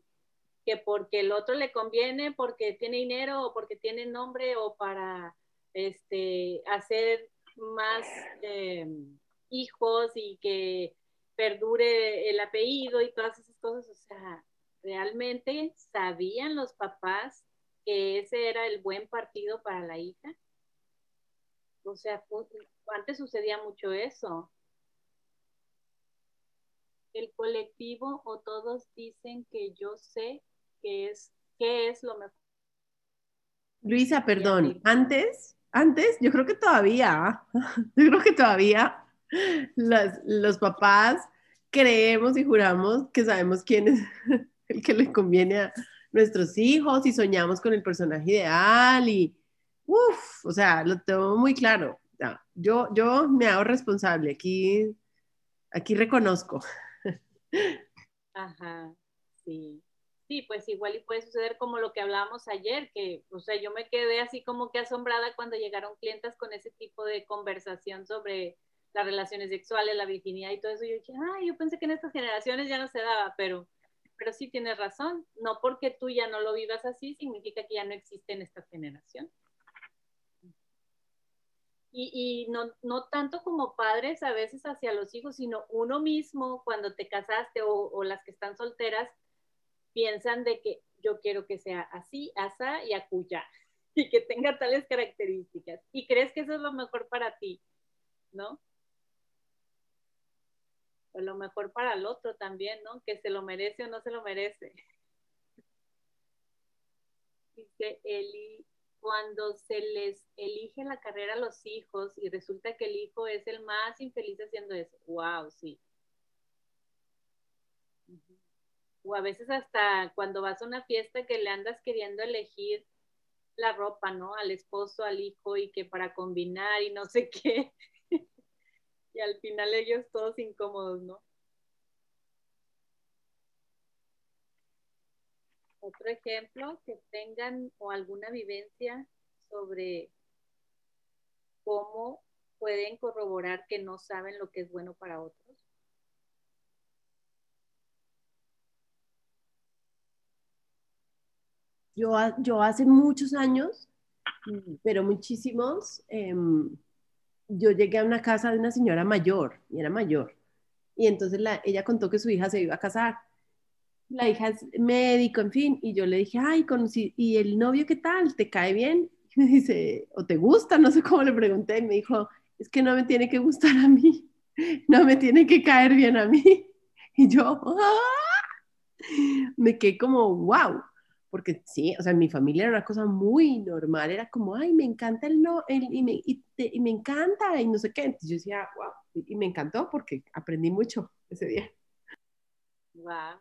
que porque el otro le conviene, porque tiene dinero o porque tiene nombre o para este, hacer más... Eh, hijos y que perdure el apellido y todas esas cosas. O sea, realmente sabían los papás que ese era el buen partido para la hija. O sea, antes sucedía mucho eso. El colectivo o todos dicen que yo sé que es, qué es lo mejor. Luisa, perdón, antes, antes, yo creo que todavía, yo creo que todavía los, papás creemos y juramos que sabemos quién es el que le conviene a nuestros hijos y soñamos con el personaje ideal y, uff, o sea, lo tengo muy claro. Yo, yo me hago responsable, aquí, aquí reconozco. Ajá, sí. Sí, pues igual y puede suceder como lo que hablábamos ayer, que, o sea, yo me quedé así como que asombrada cuando llegaron clientes con ese tipo de conversación sobre las relaciones sexuales, la virginidad y todo eso. Yo dije, ah, yo pensé que en estas generaciones ya no se daba, pero, pero sí tienes razón. No porque tú ya no lo vivas así, significa que ya no existe en esta generación. y, no, no, tanto como padres a veces hacia los hijos, sino uno mismo cuando te casaste o, las que están solteras piensan de que yo quiero que sea así, asa y acuya y que tenga tales características y crees que eso es lo mejor para ti, ¿no? O lo mejor para el otro también, ¿no? Que se lo merece o no se lo merece. Dice Eli, cuando se les elige la carrera a los hijos y resulta que el hijo es el más infeliz haciendo eso. Wow, sí. O a veces hasta cuando vas a una fiesta que le andas queriendo elegir la ropa, ¿no? Al esposo, al hijo y que para combinar y no sé qué. Y al final ellos todos incómodos, ¿no? Otro ejemplo, que tengan o alguna vivencia sobre cómo pueden corroborar que no saben lo que es bueno para otros. Yo, yo hace muchos años, pero muchísimos, em, yo llegué a una casa de una señora mayor, y era mayor, y entonces la, ella contó que su hija se iba a casar la hija es médico, en fin, y yo le dije, ay, conocí, ¿y el novio qué tal? ¿Te cae bien? Y me dice, ¿o te gusta? No sé cómo le pregunté, y me dijo, es que no me tiene que gustar a mí, no me tiene que caer bien a mí. Y yo, ¡ah! me quedé como, wow, porque sí, o sea, en mi familia era una cosa muy normal, era como, ay, me encanta el no, el, y, me, y, y me encanta, y no sé qué. Entonces yo decía, wow, y me encantó porque aprendí mucho ese día. Wow.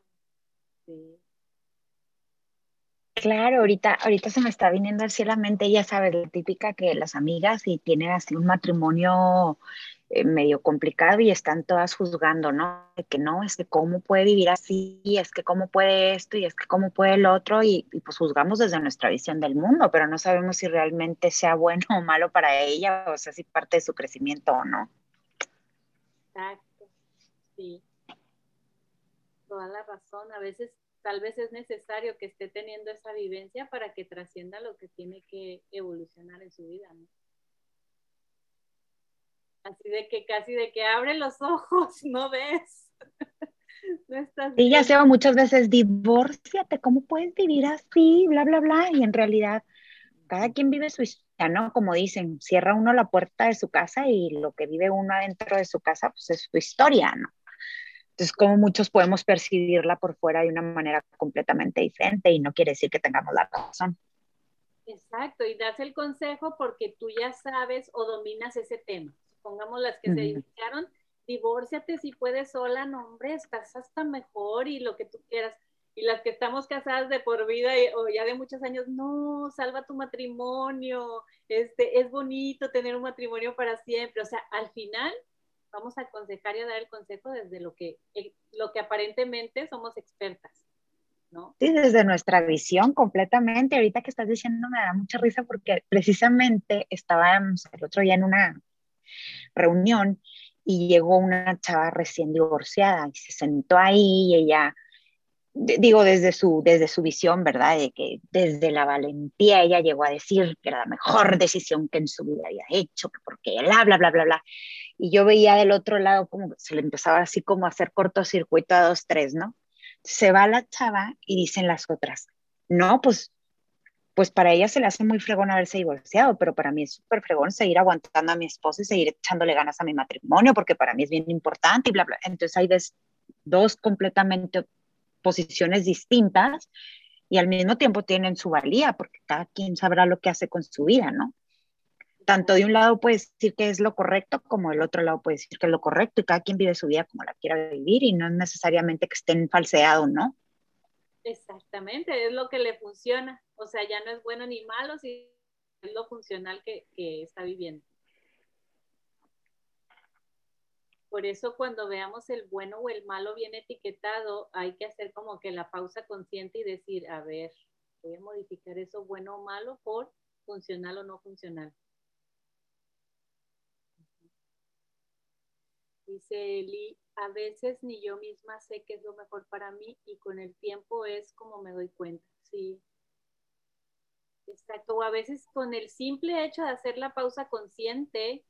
Claro, ahorita, ahorita se me está viniendo así a la mente, ya sabes, la típica que las amigas y tienen así un matrimonio eh, medio complicado y están todas juzgando, ¿no? De que no, es que cómo puede vivir así, es que cómo puede esto y es que cómo puede el otro y, y pues juzgamos desde nuestra visión del mundo, pero no sabemos si realmente sea bueno o malo para ella, o sea, si parte de su crecimiento o no. Exacto, sí toda la razón. A veces tal vez es necesario que esté teniendo esa vivencia para que trascienda lo que tiene que evolucionar en su vida, ¿no? Así de que casi de que abre los ojos, no ves. no estás y ya se muchas veces, divórciate, ¿cómo puedes vivir así? Bla, bla, bla. Y en realidad, cada quien vive su historia, ¿no? Como dicen, cierra uno la puerta de su casa y lo que vive uno adentro de su casa, pues es su historia, ¿no? Entonces, como muchos podemos percibirla por fuera de una manera completamente diferente y no quiere decir que tengamos la razón. Exacto, y das el consejo porque tú ya sabes o dominas ese tema. Supongamos las que se divorciaron, divórciate si puedes sola, no hombre, estás hasta mejor y lo que tú quieras. Y las que estamos casadas de por vida o ya de muchos años, no, salva tu matrimonio, este, es bonito tener un matrimonio para siempre. O sea, al final vamos a aconsejar y a dar el consejo desde lo que, eh, lo que aparentemente somos expertas, ¿no? Sí, desde nuestra visión completamente. Ahorita que estás diciendo me da mucha risa porque precisamente estábamos el otro día en una reunión y llegó una chava recién divorciada y se sentó ahí y ella digo desde su, desde su visión, ¿verdad? De que desde la valentía ella llegó a decir que era la mejor decisión que en su vida había hecho, porque bla, bla, bla, bla, bla. Y yo veía del otro lado como se le empezaba así como a hacer cortocircuito a dos, tres, ¿no? Se va la chava y dicen las otras, no, pues, pues para ella se le hace muy fregón haberse divorciado, pero para mí es súper fregón seguir aguantando a mi esposo y seguir echándole ganas a mi matrimonio, porque para mí es bien importante y bla, bla. Entonces hay dos completamente posiciones distintas y al mismo tiempo tienen su valía, porque cada quien sabrá lo que hace con su vida, ¿no? Tanto de un lado puede decir que es lo correcto, como del otro lado puede decir que es lo correcto, y cada quien vive su vida como la quiera vivir, y no es necesariamente que estén falseados, ¿no? Exactamente, es lo que le funciona. O sea, ya no es bueno ni malo, si es lo funcional que, que está viviendo. Por eso cuando veamos el bueno o el malo bien etiquetado, hay que hacer como que la pausa consciente y decir, a ver, voy a modificar eso bueno o malo por funcional o no funcional. Dice Eli, a veces ni yo misma sé qué es lo mejor para mí y con el tiempo es como me doy cuenta. Sí, Exacto, o a veces con el simple hecho de hacer la pausa consciente,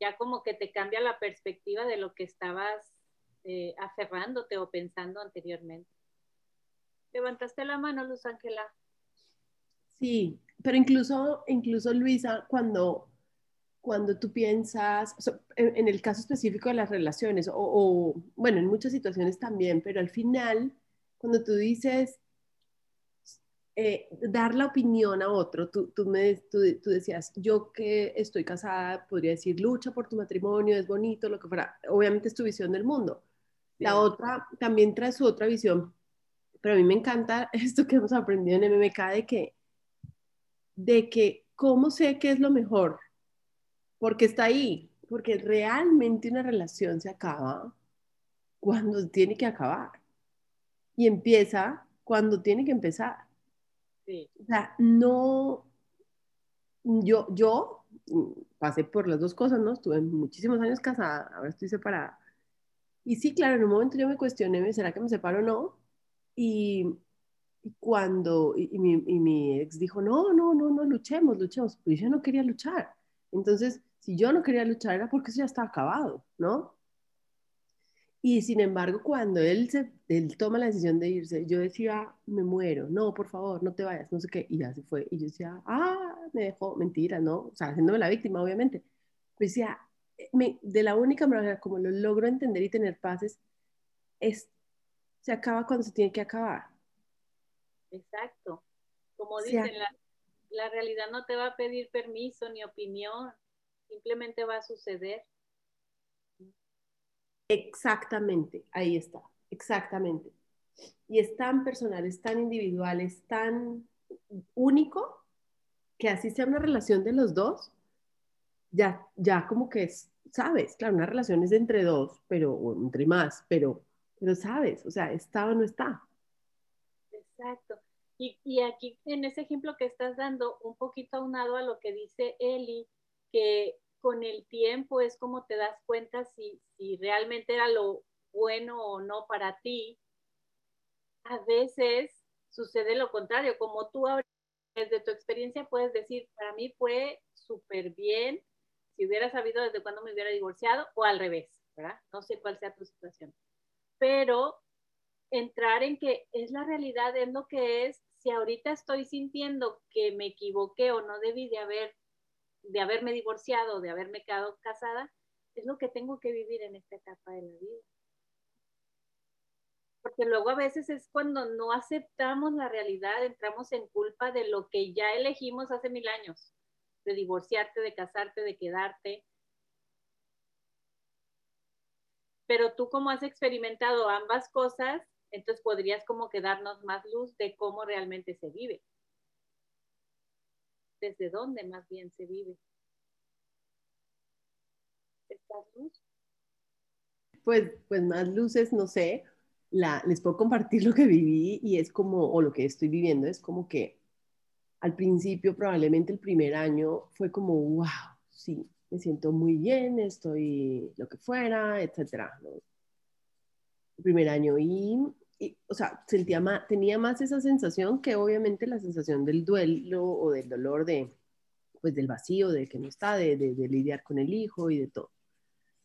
ya como que te cambia la perspectiva de lo que estabas eh, aferrándote o pensando anteriormente. Levantaste la mano, Luz Ángela. Sí, pero incluso, incluso Luisa, cuando, cuando tú piensas, en, el caso específico de las relaciones, o, bueno, en muchas situaciones también, pero al final, cuando tú dices eh, dar la opinión a otro, tú, tú, me, tú, tú, decías, yo que estoy casada, podría decir, lucha por tu matrimonio, es bonito, lo que fuera, obviamente es tu visión del mundo. La otra también trae su otra visión, pero a mí me encanta esto que hemos aprendido en MMK de que, de que cómo sé qué es lo mejor, porque está ahí, porque realmente una relación se acaba cuando tiene que acabar y empieza cuando tiene que empezar. O sea, no, yo, yo pasé por las dos cosas, ¿no? Estuve muchísimos años casada, ahora estoy separada. Y sí, claro, en un momento yo me cuestioné, ¿será que me separo o no? Y, cuando, y, mi, y, mi, ex dijo, no, no, no, no, luchemos, luchemos, pues yo no quería luchar. Entonces, si yo no quería luchar era porque eso ya estaba acabado, ¿no? Y sin embargo, cuando él, se, él toma la decisión de irse, yo decía, me muero, no, por favor, no te vayas, no sé qué, y ya se fue. Y yo decía, ah, me dejó, mentira, ¿no? O sea, haciéndome la víctima, obviamente. Pues decía, me, de la única manera como lo logro entender y tener paces es, se acaba cuando se tiene que acabar. Exacto. Como dicen, la, la realidad no te va a pedir permiso ni opinión, simplemente va a suceder. Exactamente, ahí está, exactamente. Y es tan personal, es tan individual, es tan único que así sea una relación de los dos, ya, ya como que es, sabes, claro, una relación es entre dos, pero, o entre más, pero, pero sabes, o sea, está o no está. Exacto. Y, y aquí en ese ejemplo que estás dando, un poquito aunado a lo que dice Eli, que con el tiempo es como te das cuenta si, si realmente era lo bueno o no para ti. A veces sucede lo contrario, como tú desde tu experiencia puedes decir, para mí fue súper bien si hubiera sabido desde cuándo me hubiera divorciado o al revés, ¿verdad? No sé cuál sea tu situación. Pero entrar en que es la realidad, es lo que es, si ahorita estoy sintiendo que me equivoqué o no debí de haber de haberme divorciado, de haberme quedado casada, es lo que tengo que vivir en esta etapa de la vida. Porque luego a veces es cuando no aceptamos la realidad, entramos en culpa de lo que ya elegimos hace mil años, de divorciarte, de casarte, de quedarte. Pero tú como has experimentado ambas cosas, entonces podrías como que darnos más luz de cómo realmente se vive desde dónde más bien se vive. ¿Estás luz? Pues, pues más luces, no sé, la, les puedo compartir lo que viví y es como, o lo que estoy viviendo, es como que al principio, probablemente el primer año, fue como, wow, sí, me siento muy bien, estoy lo que fuera, etcétera. El primer año y o sea, sentía más, tenía más esa sensación que obviamente la sensación del duelo o del dolor de, pues del vacío, de que no está, de, de, lidiar con el hijo y de todo.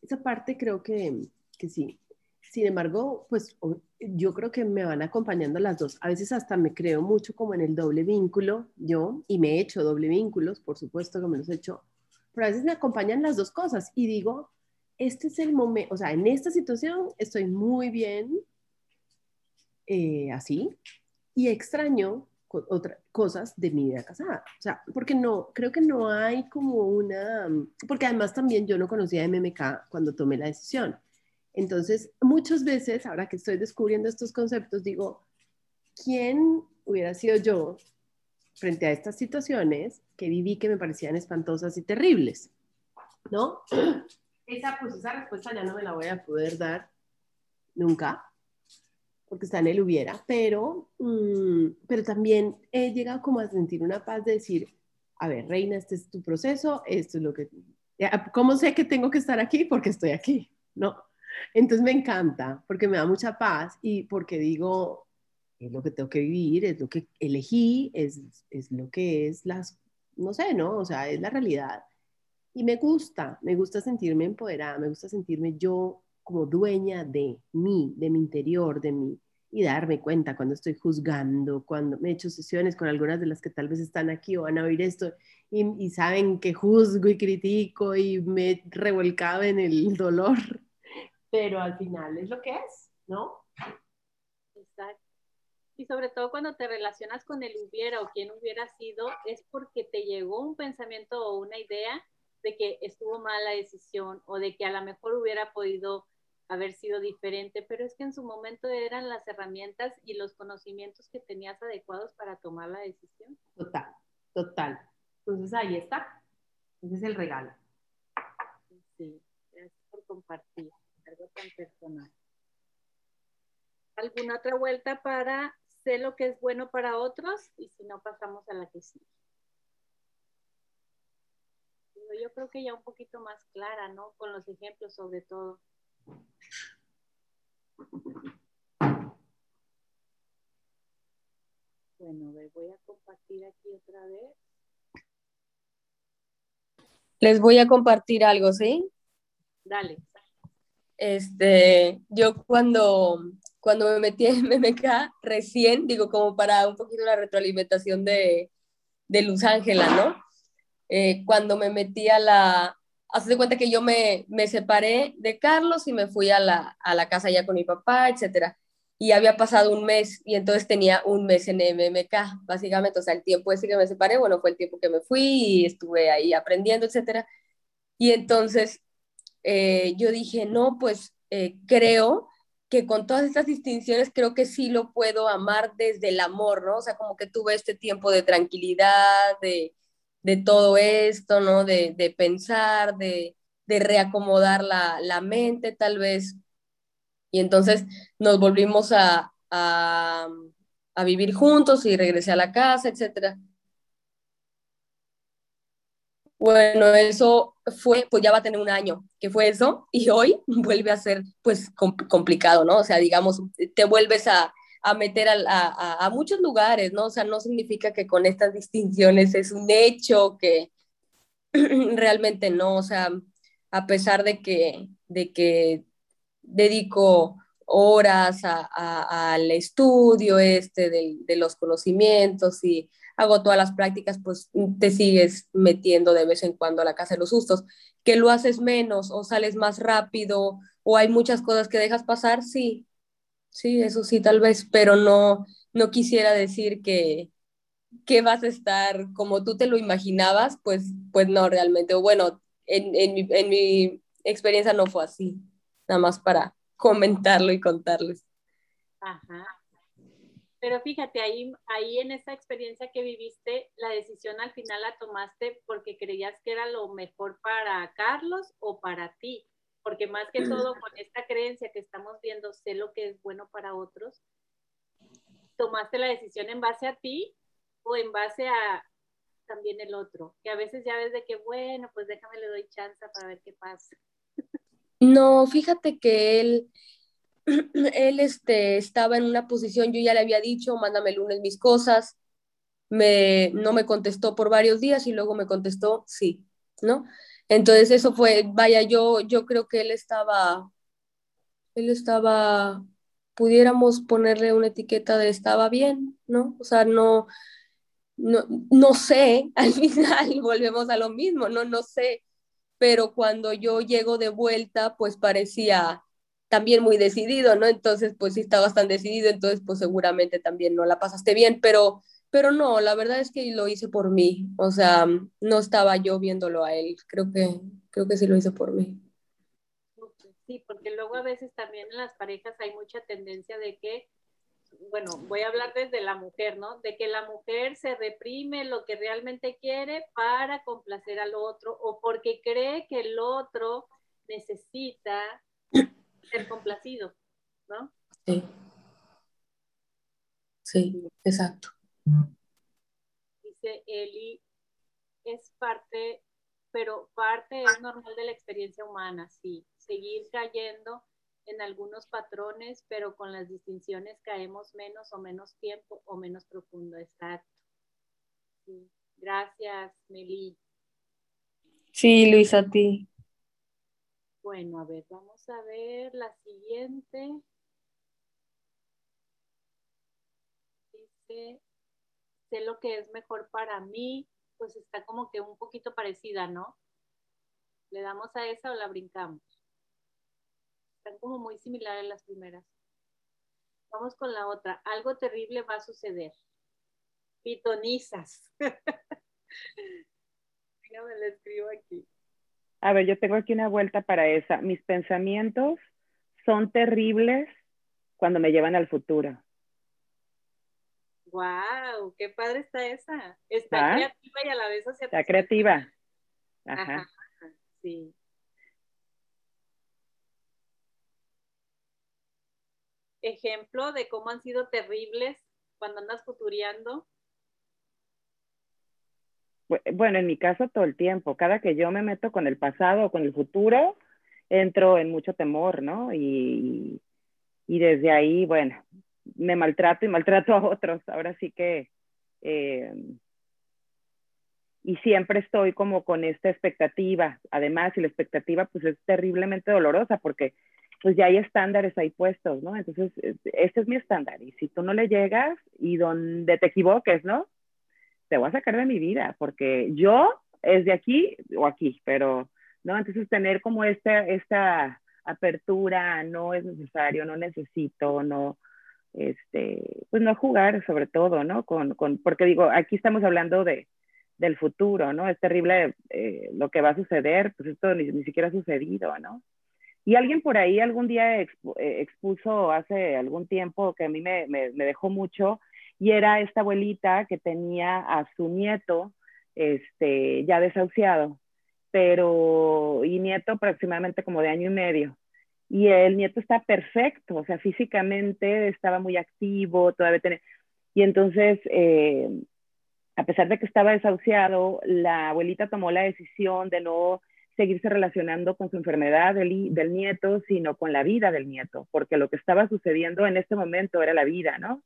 Esa parte creo que, que sí. Sin embargo, pues yo creo que me van acompañando las dos. A veces hasta me creo mucho como en el doble vínculo yo y me he hecho doble vínculos, por supuesto que me los he hecho, pero a veces me acompañan las dos cosas y digo, este es el momento, o sea, en esta situación estoy muy bien, eh, así y extraño otras cosas de mi vida casada. O sea, porque no, creo que no hay como una, porque además también yo no conocía MMK cuando tomé la decisión. Entonces, muchas veces, ahora que estoy descubriendo estos conceptos, digo, ¿quién hubiera sido yo frente a estas situaciones que viví que me parecían espantosas y terribles? ¿No? Esa, pues esa respuesta ya no me la voy a poder dar nunca, porque está en el hubiera, pero, mm, pero también he llegado como a sentir una paz de decir, a ver, Reina, este es tu proceso, esto es lo que... ¿Cómo sé que tengo que estar aquí? Porque estoy aquí, ¿no? Entonces me encanta, porque me da mucha paz y porque digo, es lo que tengo que vivir, es lo que elegí, es, es lo que es las, no sé, ¿no? O sea, es la realidad. Y me gusta, me gusta sentirme empoderada, me gusta sentirme yo como dueña de mí, de mi interior, de mí, y darme cuenta cuando estoy juzgando, cuando me he hecho sesiones con algunas de las que tal vez están aquí o van a oír esto y, saben que juzgo y critico y me he en el dolor, pero al final es lo que es, ¿no? Exacto. Y sobre todo cuando te relacionas con el hubiera o quien hubiera sido, es porque te llegó un pensamiento o una idea de que estuvo mal la decisión o de que a lo mejor hubiera podido haber sido diferente, pero es que en su momento eran las herramientas y los conocimientos que tenías adecuados para tomar la decisión. Total, total. Entonces ahí está. Ese es el regalo. Sí, gracias por compartir algo tan personal. ¿Alguna otra vuelta para sé lo que es bueno para otros? Y si no, pasamos a la que sigue. Yo creo que ya un poquito más clara, ¿no? Con los ejemplos sobre todo. Bueno, voy a compartir aquí otra vez. Les voy a compartir algo, ¿sí? Dale. Este, yo cuando, cuando me metí en MMK, recién, digo, como para un poquito la retroalimentación de, de Luz Ángela, ¿no? Eh, cuando me metí a la, Hace de cuenta que yo me, me, separé de Carlos y me fui a la, a la casa ya con mi papá, etcétera. Y había pasado un mes y entonces tenía un mes en MMK, básicamente. O sea, el tiempo ese que me separé, bueno, fue el tiempo que me fui y estuve ahí aprendiendo, etcétera. Y entonces eh, yo dije, no, pues eh, creo que con todas estas distinciones creo que sí lo puedo amar desde el amor, ¿no? O sea, como que tuve este tiempo de tranquilidad, de, de todo esto, ¿no? De, de pensar, de, de reacomodar la, la, mente tal vez. Y entonces nos volvimos a, a, a, vivir juntos y regresé a la casa, etc. Bueno, eso fue, pues ya va a tener un año que fue eso, y hoy vuelve a ser pues complicado, ¿no? O sea, digamos, te vuelves a, a meter a, a, a, muchos lugares, ¿no? O sea, no significa que con estas distinciones es un hecho, que realmente no, o sea, a pesar de que, de que dedico horas al estudio este de, de los conocimientos y hago todas las prácticas, pues te sigues metiendo de vez en cuando a la casa de los sustos. Que lo haces menos o sales más rápido o hay muchas cosas que dejas pasar, sí, Sí, eso sí, tal vez, pero no, no quisiera decir que, que vas a estar como tú te lo imaginabas, pues, pues no realmente. Bueno, en, en mi experiencia no fue así, nada más para comentarlo y contarles. Ajá. Pero fíjate, ahí, ahí en esa experiencia que viviste, la decisión al final la tomaste porque creías que era lo mejor para Carlos o para ti porque más que todo con esta creencia que estamos viendo, sé lo que es bueno para otros, tomaste la decisión en base a ti o en base a también el otro, que a veces ya ves de que, bueno, pues déjame le doy chance para ver qué pasa. No, fíjate que él, él este, estaba en una posición, yo ya le había dicho, mándame el lunes mis cosas, me, no me contestó por varios días y luego me contestó sí, ¿no? Entonces eso fue, vaya, yo, yo creo que él estaba, él estaba, pudiéramos ponerle una etiqueta de estaba bien, ¿no? O sea, no, no, no sé, al final volvemos a lo mismo, no, no sé, pero cuando yo llego de vuelta, pues parecía también muy decidido, ¿no? Entonces, pues sí estabas tan decidido, entonces pues seguramente también no la pasaste bien, pero pero no, la verdad es que lo hice por mí, o sea, no estaba yo viéndolo a él, creo que, creo que sí lo hice por mí. Sí, porque luego a veces también en las parejas hay mucha tendencia de que, bueno, voy a hablar desde la mujer, ¿no? De que la mujer se reprime lo que realmente quiere para complacer al otro o porque cree que el otro necesita ser complacido, ¿no? Sí. Sí, exacto. Dice Eli, es parte, pero parte es normal de la experiencia humana, sí. Seguir cayendo en algunos patrones, pero con las distinciones caemos menos o menos tiempo o menos profundo. Exacto. Gracias, Meli. Sí, Luisa, a ti. Bueno, a ver, vamos a ver la siguiente. Dice, lo que es mejor para mí, pues está como que un poquito parecida, ¿no? ¿Le damos a esa o la brincamos? Están como muy similares las primeras. Vamos con la otra. Algo terrible va a suceder. Pitonizas. me la escribo aquí. A ver, yo tengo aquí una vuelta para esa. Mis pensamientos son terribles cuando me llevan al futuro. ¡Wow! ¡Qué padre está esa! Está ¿Ah? creativa y a la vez hacia Está creativa. Ajá. Sí. Ejemplo de cómo han sido terribles cuando andas futureando. Bueno, en mi caso todo el tiempo. Cada que yo me meto con el pasado o con el futuro, entro en mucho temor, ¿no? Y, y desde ahí, bueno, me maltrato y maltrato a otros. Ahora sí que... Eh, y siempre estoy como con esta expectativa. Además, y la expectativa pues es terriblemente dolorosa porque pues ya hay estándares ahí puestos, ¿no? Entonces, este es mi estándar y si tú no le llegas y donde te equivoques, ¿no? Te voy a sacar de mi vida porque yo es de aquí o aquí, pero, ¿no? Entonces, tener como esta, esta apertura, no es necesario, no necesito, no, este, pues no jugar sobre todo, ¿no? Con, con, porque digo, aquí estamos hablando de, del futuro, ¿no? Es terrible eh, lo que va a suceder, pues esto ni, ni, siquiera ha sucedido, ¿no? Y alguien por ahí algún día eh, expuso hace algún tiempo que a mí me, me, me, dejó mucho y era esta abuelita que tenía a su nieto este, ya desahuciado, pero, y nieto aproximadamente como de año y medio. Y el nieto está perfecto, o sea, físicamente estaba muy activo, todavía tenía... Y entonces, eh, a pesar de que estaba desahuciado, la abuelita tomó la decisión de no seguirse relacionando con su enfermedad del, del, nieto, sino con la vida del nieto, porque lo que estaba sucediendo en este momento era la vida, ¿no?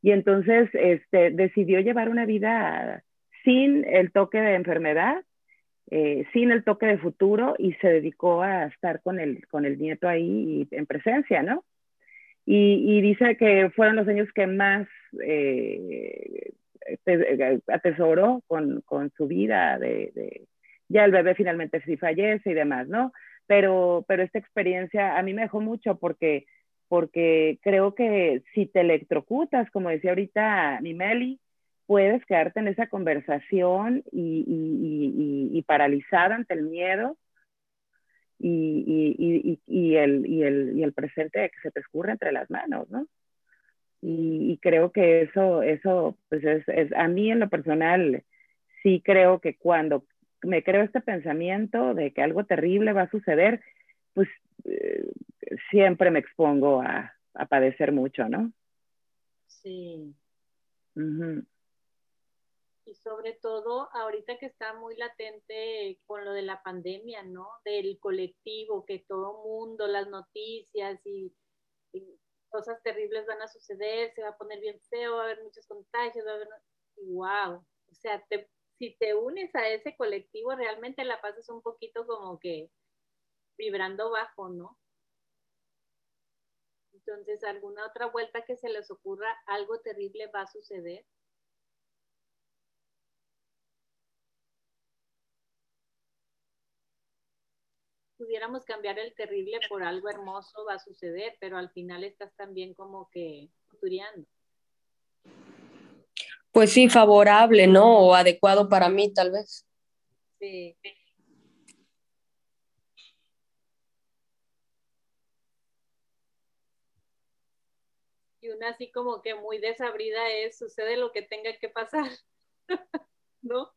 Y entonces este, decidió llevar una vida sin el toque de enfermedad, eh, sin el toque de futuro, y se dedicó a estar con el, con el nieto ahí en presencia, ¿no? Y, y dice que fueron los años que más eh, este, atesoró con, con, su vida, de, de, ya el bebé finalmente sí fallece y demás, ¿no? Pero, pero esta experiencia a mí me dejó mucho porque, porque creo que si te electrocutas, como decía ahorita mi Meli, puedes quedarte en esa conversación y, y, y, y paralizada ante el miedo y, el, el, el presente que se te escurre entre las manos, ¿no? Y, creo que eso, eso pues es, es, a mí en lo personal, sí creo que cuando me creo este pensamiento de que algo terrible va a suceder, pues eh, siempre me expongo a, a, padecer mucho, ¿no? Sí. Uh -huh. Y sobre todo ahorita que está muy latente con lo de la pandemia, ¿no? Del colectivo, que todo mundo, las noticias y, cosas terribles van a suceder, se va a poner bien feo, va a haber muchos contagios, va a haber... wow, o sea, te, si te unes a ese colectivo, realmente la pasas un poquito como que vibrando bajo, ¿no? Entonces, alguna otra vuelta que se les ocurra, algo terrible va a suceder. Pudiéramos cambiar el terrible por algo hermoso va a suceder, pero al final estás también como que futuriando. Pues sí, favorable, ¿no? O adecuado para mí, tal vez. Sí. Y una así como que muy desabrida es, sucede lo que tenga que pasar, ¿no?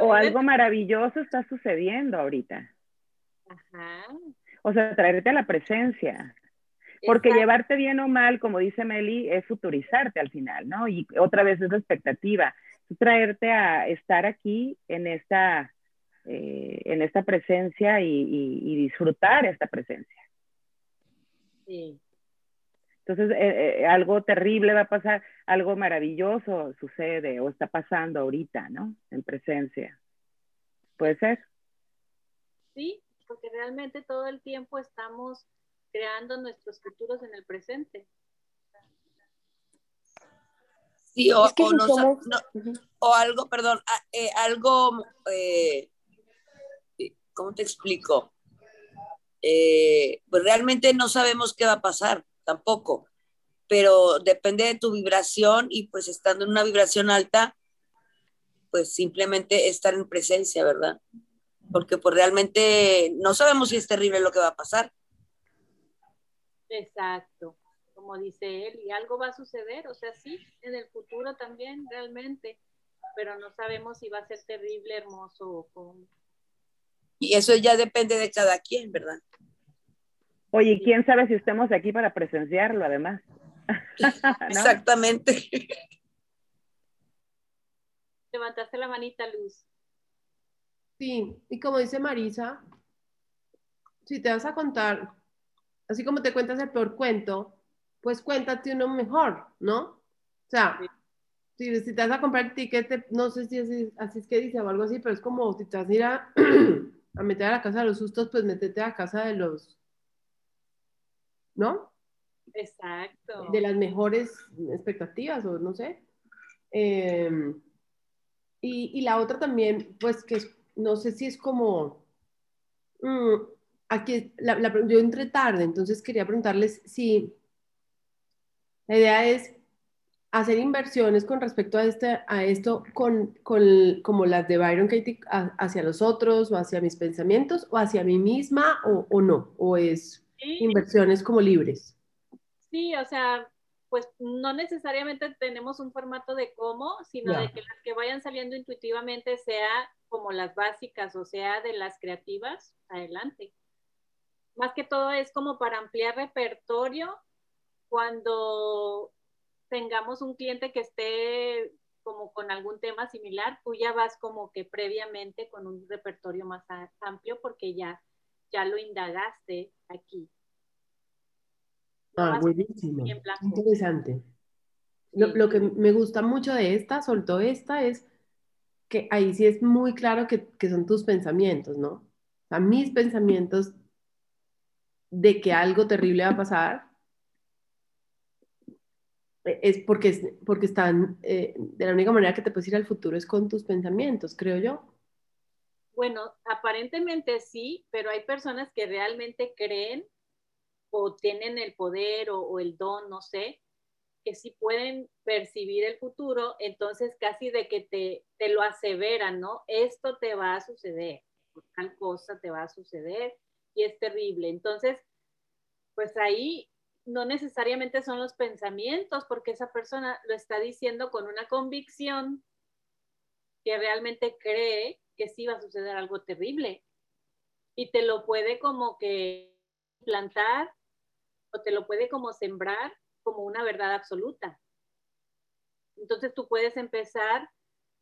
O algo maravilloso está sucediendo ahorita. Ajá. O sea, traerte a la presencia. Porque Exacto. llevarte bien o mal, como dice Meli, es futurizarte al final, ¿no? Y otra vez es la expectativa. Traerte a estar aquí en esta, eh, en esta presencia y, disfrutar esta presencia. Sí. Entonces, eh, eh, algo terrible va a pasar, algo maravilloso sucede o está pasando ahorita, ¿no? En presencia. ¿Puede ser? Sí, porque realmente todo el tiempo estamos creando nuestros futuros en el presente. Sí, o, o, algo, perdón, eh, algo, eh, ¿cómo te explico? Eh, pues realmente no sabemos qué va a pasar tampoco, pero depende de tu vibración y pues estando en una vibración alta, pues simplemente estar en presencia, ¿verdad? Porque pues realmente no sabemos si es terrible lo que va a pasar. Exacto como dice él, y algo va a suceder, o sea, sí, en el futuro también, realmente, pero no sabemos si va a ser terrible, hermoso o cómo. Y eso ya depende de cada quien, ¿verdad? Oye, ¿quién sabe si estemos aquí para presenciarlo, además? Exactamente. Levantaste la manita, Luz. Sí, y como dice Marisa, si te vas a contar, así como te cuentas el peor cuento, pues cuéntate uno mejor, ¿no? O sea, si, te vas a comprar el ticket, no sé si así, así, es que dice o algo así, pero es como si te vas a ir a, meter a la casa de los sustos, pues métete a la casa de los, ¿no? Exacto. De las mejores expectativas, o no sé. Em, y, la otra también, pues que no sé si es como, mm, aquí, yo entré tarde, entonces quería preguntarles si la idea es hacer inversiones con respecto a, este, a esto con, con, como las de Byron Katie hacia los otros o hacia mis pensamientos o hacia mí misma o, o no, o es inversiones como libres. Sí, o sea, pues no necesariamente tenemos un formato de cómo, sino de que las que vayan saliendo intuitivamente sea como las básicas o sea de las creativas, adelante. Más que todo es como para ampliar repertorio cuando tengamos un cliente que esté como con algún tema similar, tú ya vas como que previamente con un repertorio más amplio porque ya, ya lo indagaste aquí. ah, buenísimo. Interesante. Lo, que me gusta mucho de esta, soltó esta, es que ahí sí es muy claro que, que son tus pensamientos, ¿no? O sea, mis pensamientos de que algo terrible va a pasar es porque, porque están, eh, de la única manera que te puedes ir al futuro es con tus pensamientos, creo yo. Bueno, aparentemente sí, pero hay personas que realmente creen o tienen el poder o, el don, no sé, que sí pueden percibir el futuro, entonces casi de que te, te lo aseveran, ¿no? Esto te va a suceder, tal cosa te va a suceder y es terrible. Entonces, pues ahí no necesariamente son los pensamientos, porque esa persona lo está diciendo con una convicción que realmente cree que sí va a suceder algo terrible. Y te lo puede como que plantar o te lo puede como sembrar como una verdad absoluta. Entonces tú puedes empezar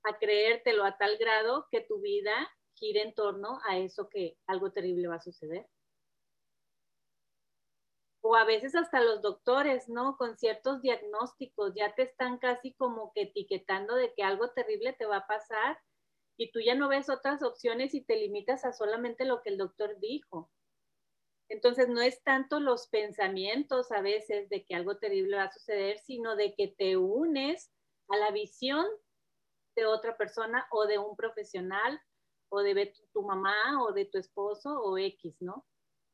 a creértelo a tal grado que tu vida gire en torno a eso que algo terrible va a suceder o a veces hasta los doctores, ¿no? Con ciertos diagnósticos, ya te están casi como que etiquetando de que algo terrible te va a pasar y tú ya no ves otras opciones y te limitas a solamente lo que el doctor dijo. Entonces no es tanto los pensamientos a veces de que algo terrible va a suceder, sino de que te unes a la visión de otra persona o de un profesional o de tu mamá o de tu esposo o X, ¿no?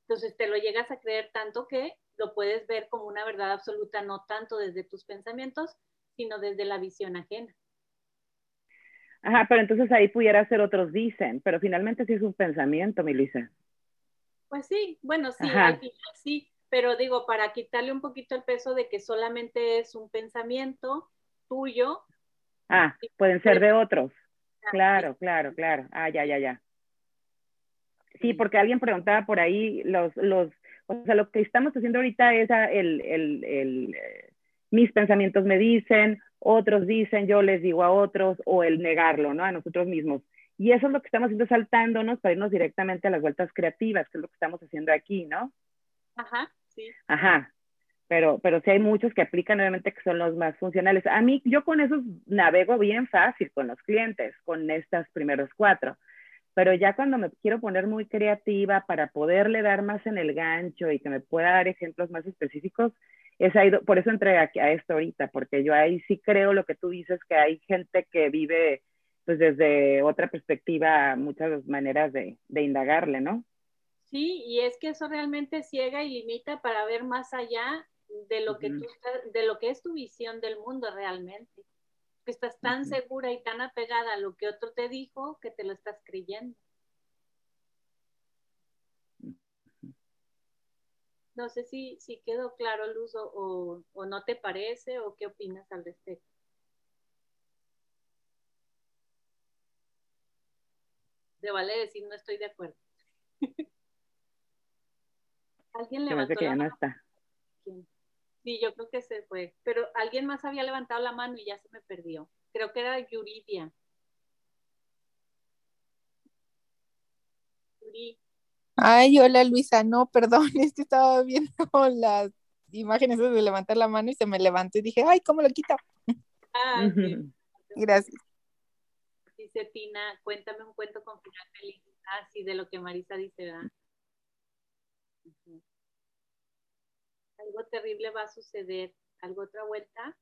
Entonces te lo llegas a creer tanto que lo puedes ver como una verdad absoluta, no tanto desde tus pensamientos, sino desde la visión ajena. Ajá, pero entonces ahí pudiera ser otros dicen, pero finalmente sí es un pensamiento, mi Luisa. Pues sí, bueno, sí, al final sí, pero digo, para quitarle un poquito el peso de que solamente es un pensamiento tuyo. Ah, pueden ser de otros. Claro, claro, claro. Ah, ya, ya, ya. Sí, porque alguien preguntaba por ahí, los, los, o sea, lo que estamos haciendo ahorita es el, el, el, eh, mis pensamientos me dicen, otros dicen, yo les digo a otros, o el negarlo, ¿no? A nosotros mismos. Y eso es lo que estamos haciendo, saltándonos para irnos directamente a las vueltas creativas, que es lo que estamos haciendo aquí, ¿no? Ajá, sí. Ajá. Pero, pero sí hay muchos que aplican, obviamente, que son los más funcionales. A mí, yo con esos navego bien fácil con los clientes, con estos primeros cuatro. Pero ya cuando me quiero poner muy creativa para poderle dar más en el gancho y que me pueda dar ejemplos más específicos, es ahí, por eso entré a, a esto ahorita, porque yo ahí sí creo lo que tú dices, que hay gente que vive pues desde otra perspectiva, muchas maneras de, de indagarle, ¿no? Sí, y es que eso realmente ciega y limita para ver más allá de lo que tú de lo que es tu visión del mundo realmente. Que estás tan segura y tan apegada a lo que otro te dijo que te lo estás creyendo. No sé si, si quedó claro, Luz, o, o no te parece, o qué opinas al respecto. De vale decir no estoy de acuerdo. ¿Alguien levantó que la ya no mano? está. ¿Quién? Sí, yo creo que se fue. Pero alguien más había levantado la mano y ya se me perdió. Creo que era Yuridia. Yuri. Ay, hola Luisa, no, perdón, es que estaba viendo las imágenes de levantar la mano y se me levantó y dije, ay, ¿cómo lo quito? Ah, sí. Gracias. Dice Tina, cuéntame un cuento con final feliz. Ah, sí, de lo que Marisa dice, ¿verdad? Algo terrible va a suceder. ¿Algo otra vuelta?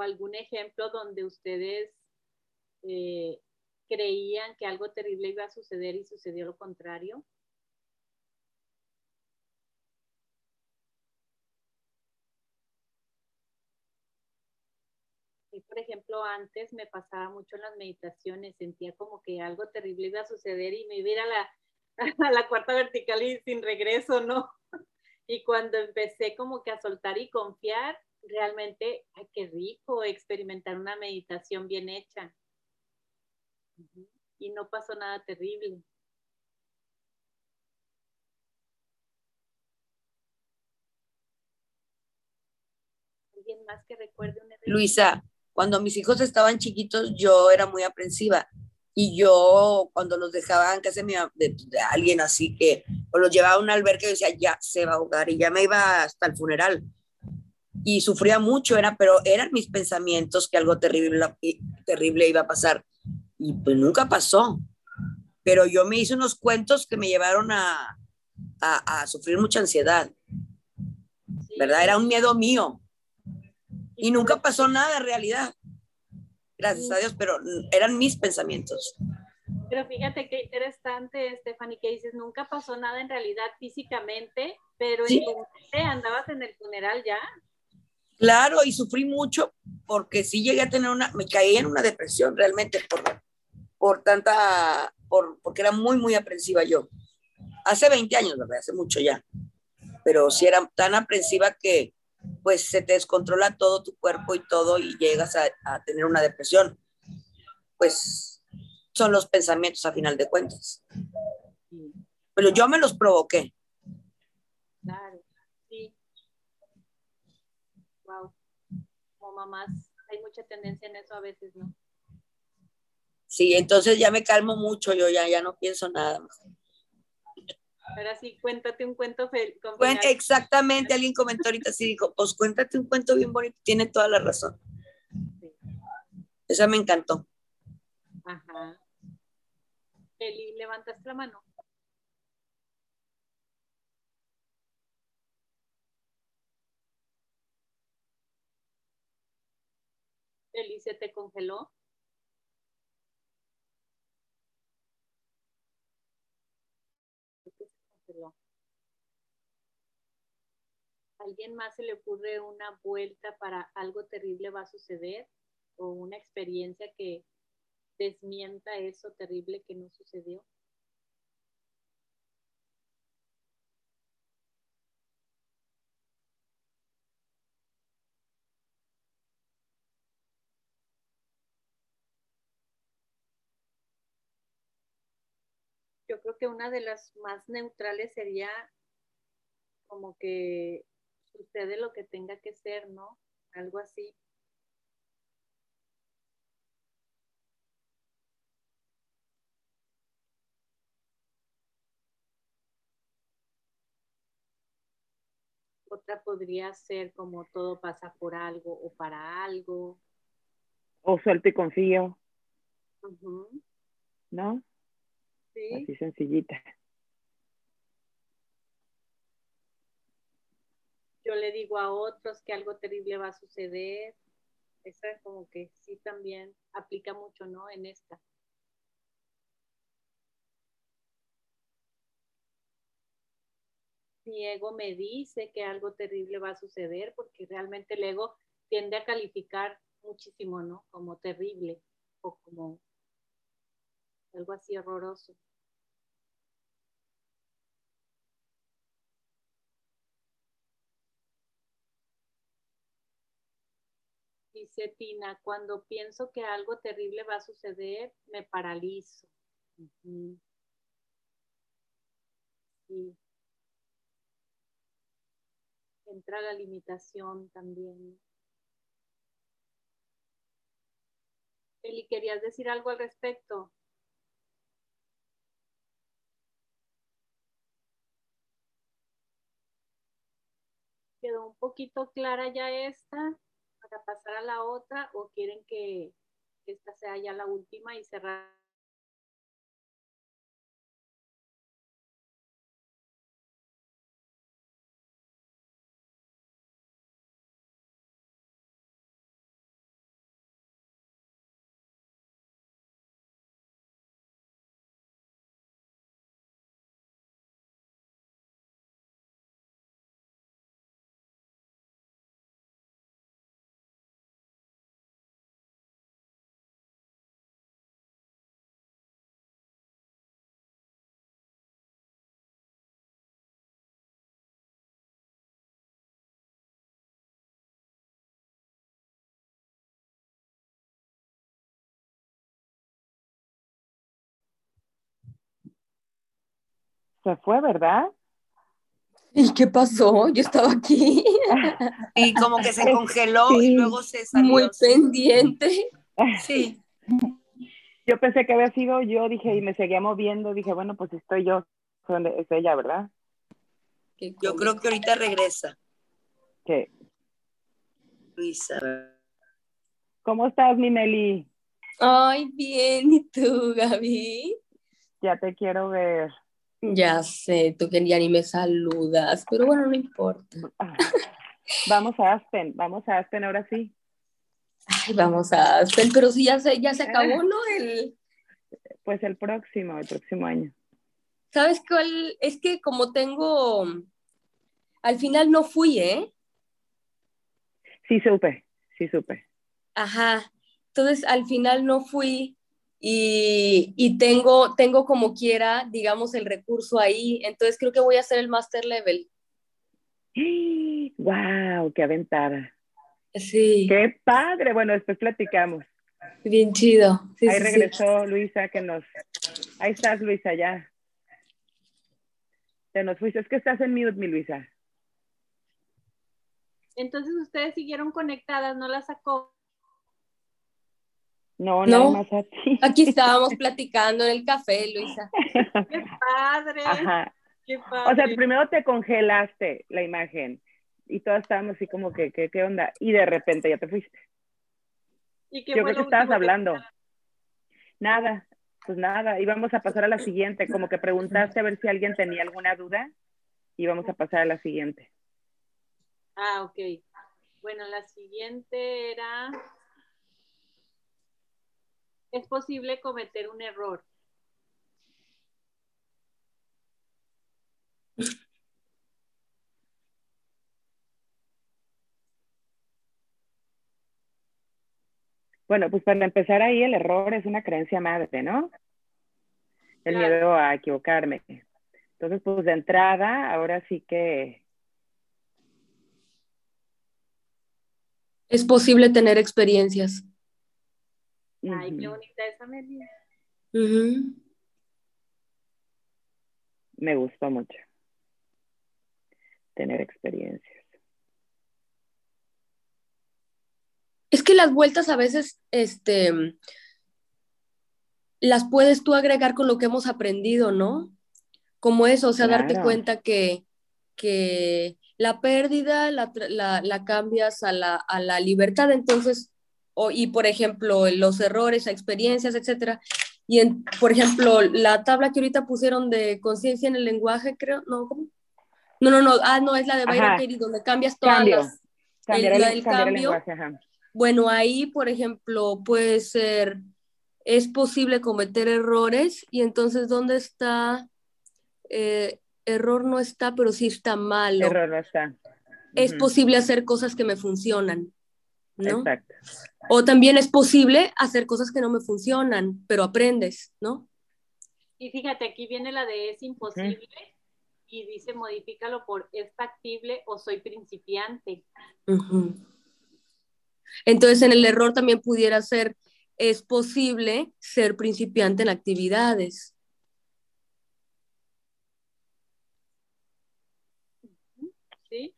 ¿O algún ejemplo donde ustedes eh, creían que algo terrible iba a suceder y sucedió lo contrario? Y, por ejemplo, antes me pasaba mucho en las meditaciones, sentía como que algo terrible iba a suceder y me iba a ir a la, a la cuarta vertical y sin regreso, ¿no? Y cuando empecé como que a soltar y confiar, realmente, ay, qué rico experimentar una meditación bien hecha. Y no pasó nada terrible. ¿Alguien más que recuerde un? Luisa, cuando mis hijos estaban chiquitos, yo era muy aprensiva. Y yo, cuando los dejaba en casa de, de- de alguien así que, o los llevaba a un albergue, yo decía, ya se va a ahogar. Y ya me iba hasta el funeral. Y sufría mucho, era, pero eran mis pensamientos que algo terrible, terrible iba a pasar. Y pues nunca pasó. Pero yo me hice unos cuentos que me llevaron a, a, a sufrir mucha ansiedad. ¿verdad? Era un miedo mío. Y nunca pasó nada en realidad. Gracias a Dios, pero eran mis pensamientos. Pero fíjate qué interesante, Stephanie, que dices, nunca pasó nada en realidad físicamente, pero Sí. en tu mente andabas en el funeral ya. Claro, y sufrí mucho porque sí llegué a tener una, me caí en una depresión realmente por, por tanta, por, porque era muy, muy aprensiva yo. Hace 20 años, ¿verdad? Hace mucho ya. Pero sí era tan aprensiva que pues se te descontrola todo tu cuerpo y todo y llegas a, a tener una depresión. Pues son los pensamientos a final de cuentas. Pero yo me los provoqué. Claro, sí. Wow. Como mamás, hay mucha tendencia en eso a veces, ¿no? Sí, entonces ya me calmo mucho, yo ya, ya no pienso nada. Ahora sí, cuéntate un cuento fel- con Cuen- final. exactamente, alguien comentó ahorita así, dijo, pues cuéntate un cuento bien bonito, tiene toda la razón. Esa me encantó. Ajá. Eli, levantaste la mano. Eli, ¿se te congeló. ¿Alguien más se le ocurre una vuelta para algo terrible va a suceder? ¿O una experiencia que desmienta eso terrible que no sucedió? Que una de las más neutrales sería como que sucede lo que tenga que ser, ¿no? Algo así. Otra podría ser como todo pasa por algo o para algo. O suelto y confío, ¿no? Sí. Así sencillita. Yo le digo a otros que algo terrible va a suceder. Esa como que sí también aplica mucho, ¿no? En esta. Mi ego me dice que algo terrible va a suceder porque realmente el ego tiende a calificar muchísimo, ¿no? Como terrible o como algo así horroroso. Dice Tina, cuando pienso que algo terrible va a suceder, me paralizo. Sí. Entra la limitación también. Eli, ¿querías decir algo al respecto? ¿Quedó un poquito clara ya esta para pasar a la otra o quieren que esta sea ya la última y cerrar? Se fue, ¿verdad? ¿Y qué pasó? Yo estaba aquí, Y como que se congeló y luego se salió. muy pendiente. Sí. Yo pensé que había sido yo, dije, y me seguía moviendo, dije, bueno, pues estoy yo, es ella, ¿verdad? Qué Yo creo que ahorita regresa, Que, Luisa. ¿Cómo estás, mi Meli? Ay, bien, ¿y tú, Gaby? Ya te quiero ver. Ya sé, tú que ya ni me saludas, pero bueno, no importa. Ah. Vamos a Aspen, vamos a Aspen ahora sí. Ay, vamos a Aspen, pero sí, ya se, ya se acabó, ¿no? El, Pues el próximo, el próximo año. ¿Sabes cuál? Es que como tengo, al final no fui, ¿eh? Sí supe, sí supe. Ajá. Entonces, al final no fui y, y tengo, tengo como quiera, digamos, el recurso ahí. Entonces, creo que voy a hacer el master level. ¡Wow! ¡Qué aventada! Sí, ¡Qué padre! Bueno, después platicamos. bien chido. Sí, Ahí sí, sí. regresó Luisa, que nos... Ahí estás, Luisa, ya. Te nos fuiste. Es que estás en mute, mi Luisa. Entonces ustedes siguieron conectadas, no la sacó. No, No. nada más a ti. Aquí estábamos platicando en el café, Luisa. ¡Qué padre! Ajá. ¡Qué O padre! sea, primero te congelaste la imagen y todos estábamos así como que, ¿qué, qué onda? Y de repente ya te fuiste. ¿Y qué Yo fue creo que estabas que- hablando. Nada, pues nada. Y vamos a pasar a la siguiente. Como que preguntaste a ver si alguien tenía alguna duda y vamos a pasar a la siguiente. Ah, ok. Bueno, la siguiente era... Es posible cometer un error. Bueno, pues para empezar ahí, el error es una creencia madre, ¿no? El Claro. miedo a equivocarme. Entonces, pues de entrada, ahora sí que Es posible tener experiencias. Ay, qué bonita esa Meli. Ujú. me gustó mucho tener experiencias. Es que las vueltas a veces, este, las puedes tú agregar con lo que hemos aprendido, ¿no? Como eso, o sea, darte cuenta que, que la pérdida la, la- la cambias a la, a la libertad, entonces, o- y por ejemplo, los errores, experiencias, etcétera. Y en, por ejemplo, la tabla que ahorita pusieron de conciencia en el lenguaje, creo, no, ¿cómo? No, no, no, ah, no, es la de Byron donde cambias todas Cambio. las, Cambiar el- el, el cambiar el cambio. lenguaje, ajá. bueno, ahí, por ejemplo, puede ser, es posible cometer errores y entonces, ¿dónde está? Eh, error no está, pero sí está malo. Error no está. Es posible hacer cosas que me funcionan, ¿no? Exacto. O también es posible hacer cosas que no me funcionan, pero aprendes, ¿no? Y fíjate, aquí viene la de es imposible y dice modifícalo por es factible o soy principiante. Entonces, en el error también pudiera ser, es posible ser principiante en actividades. ¿Sí?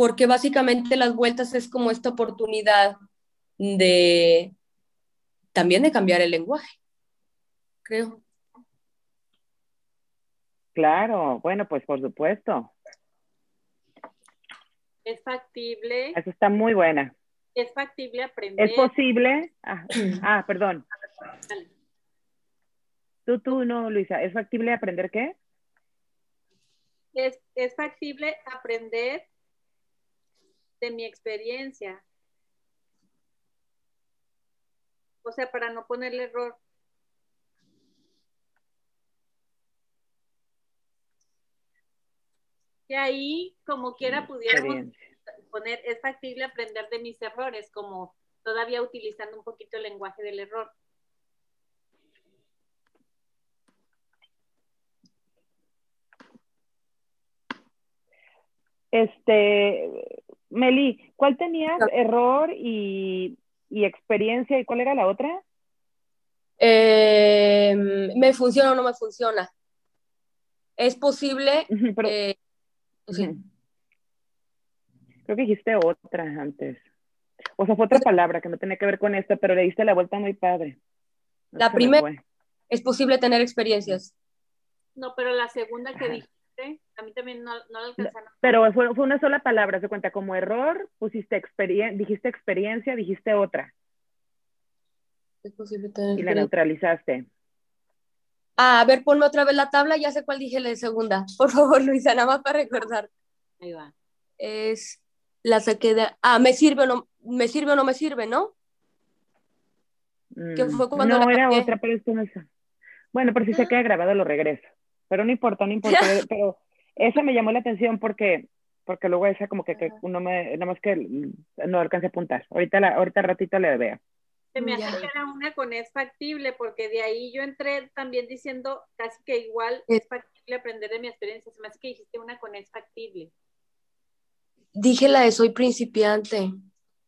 Porque básicamente las vueltas es como esta oportunidad de también de cambiar el lenguaje, creo. Claro, bueno, pues por supuesto. Es factible, Eso está muy buena. es factible aprender. ¿Es posible? Ah, ah, perdón. Dale. Tú, tú, no, Luisa. ¿Es factible aprender qué? es, es factible aprender de mi experiencia. O sea, para no ponerle error. Que ahí, como quiera, pudiéramos poner, es factible aprender de mis errores, como todavía utilizando un poquito el lenguaje del error. Este, Meli, ¿cuál tenías? Error y, y experiencia. ¿Y cuál era la otra? Eh, ¿Me funciona o no me funciona? Es posible, Pero, eh, sí. Creo que dijiste otra antes. O sea, fue otra palabra que no tenía que ver con esto, pero le diste la vuelta muy padre. No La primera- es posible tener experiencias. No, pero la segunda que Ajá. Dijiste, a mí también no, no la alcanzaron. Pero fue, fue una sola palabra, se cuenta como error, pusiste experiencia, dijiste experiencia, dijiste otra Es posible tener y la neutralizaste. Ah, a ver, ponme otra vez la tabla, ya sé cuál dije la segunda. Por favor, Luisa, nada más para recordar. Ahí va. Es la saqué de... Ah, me sirve o no me sirve o no me sirve, ¿no? Que Mm, fue cuando no, la era otra, pero esto no es. Bueno, pero si se Ah. queda grabado lo regreso. Pero no importa, no importa. pero esa me llamó la atención porque porque luego esa como que, que uno me, nada más que no alcancé a apuntar. Ahorita la, ahorita ratito le veo. Se me hace que era una con es factible, porque de ahí yo entré también diciendo casi que igual es factible aprender de mi experiencia. Se me hace que dijiste una con es factible. Dije la de soy principiante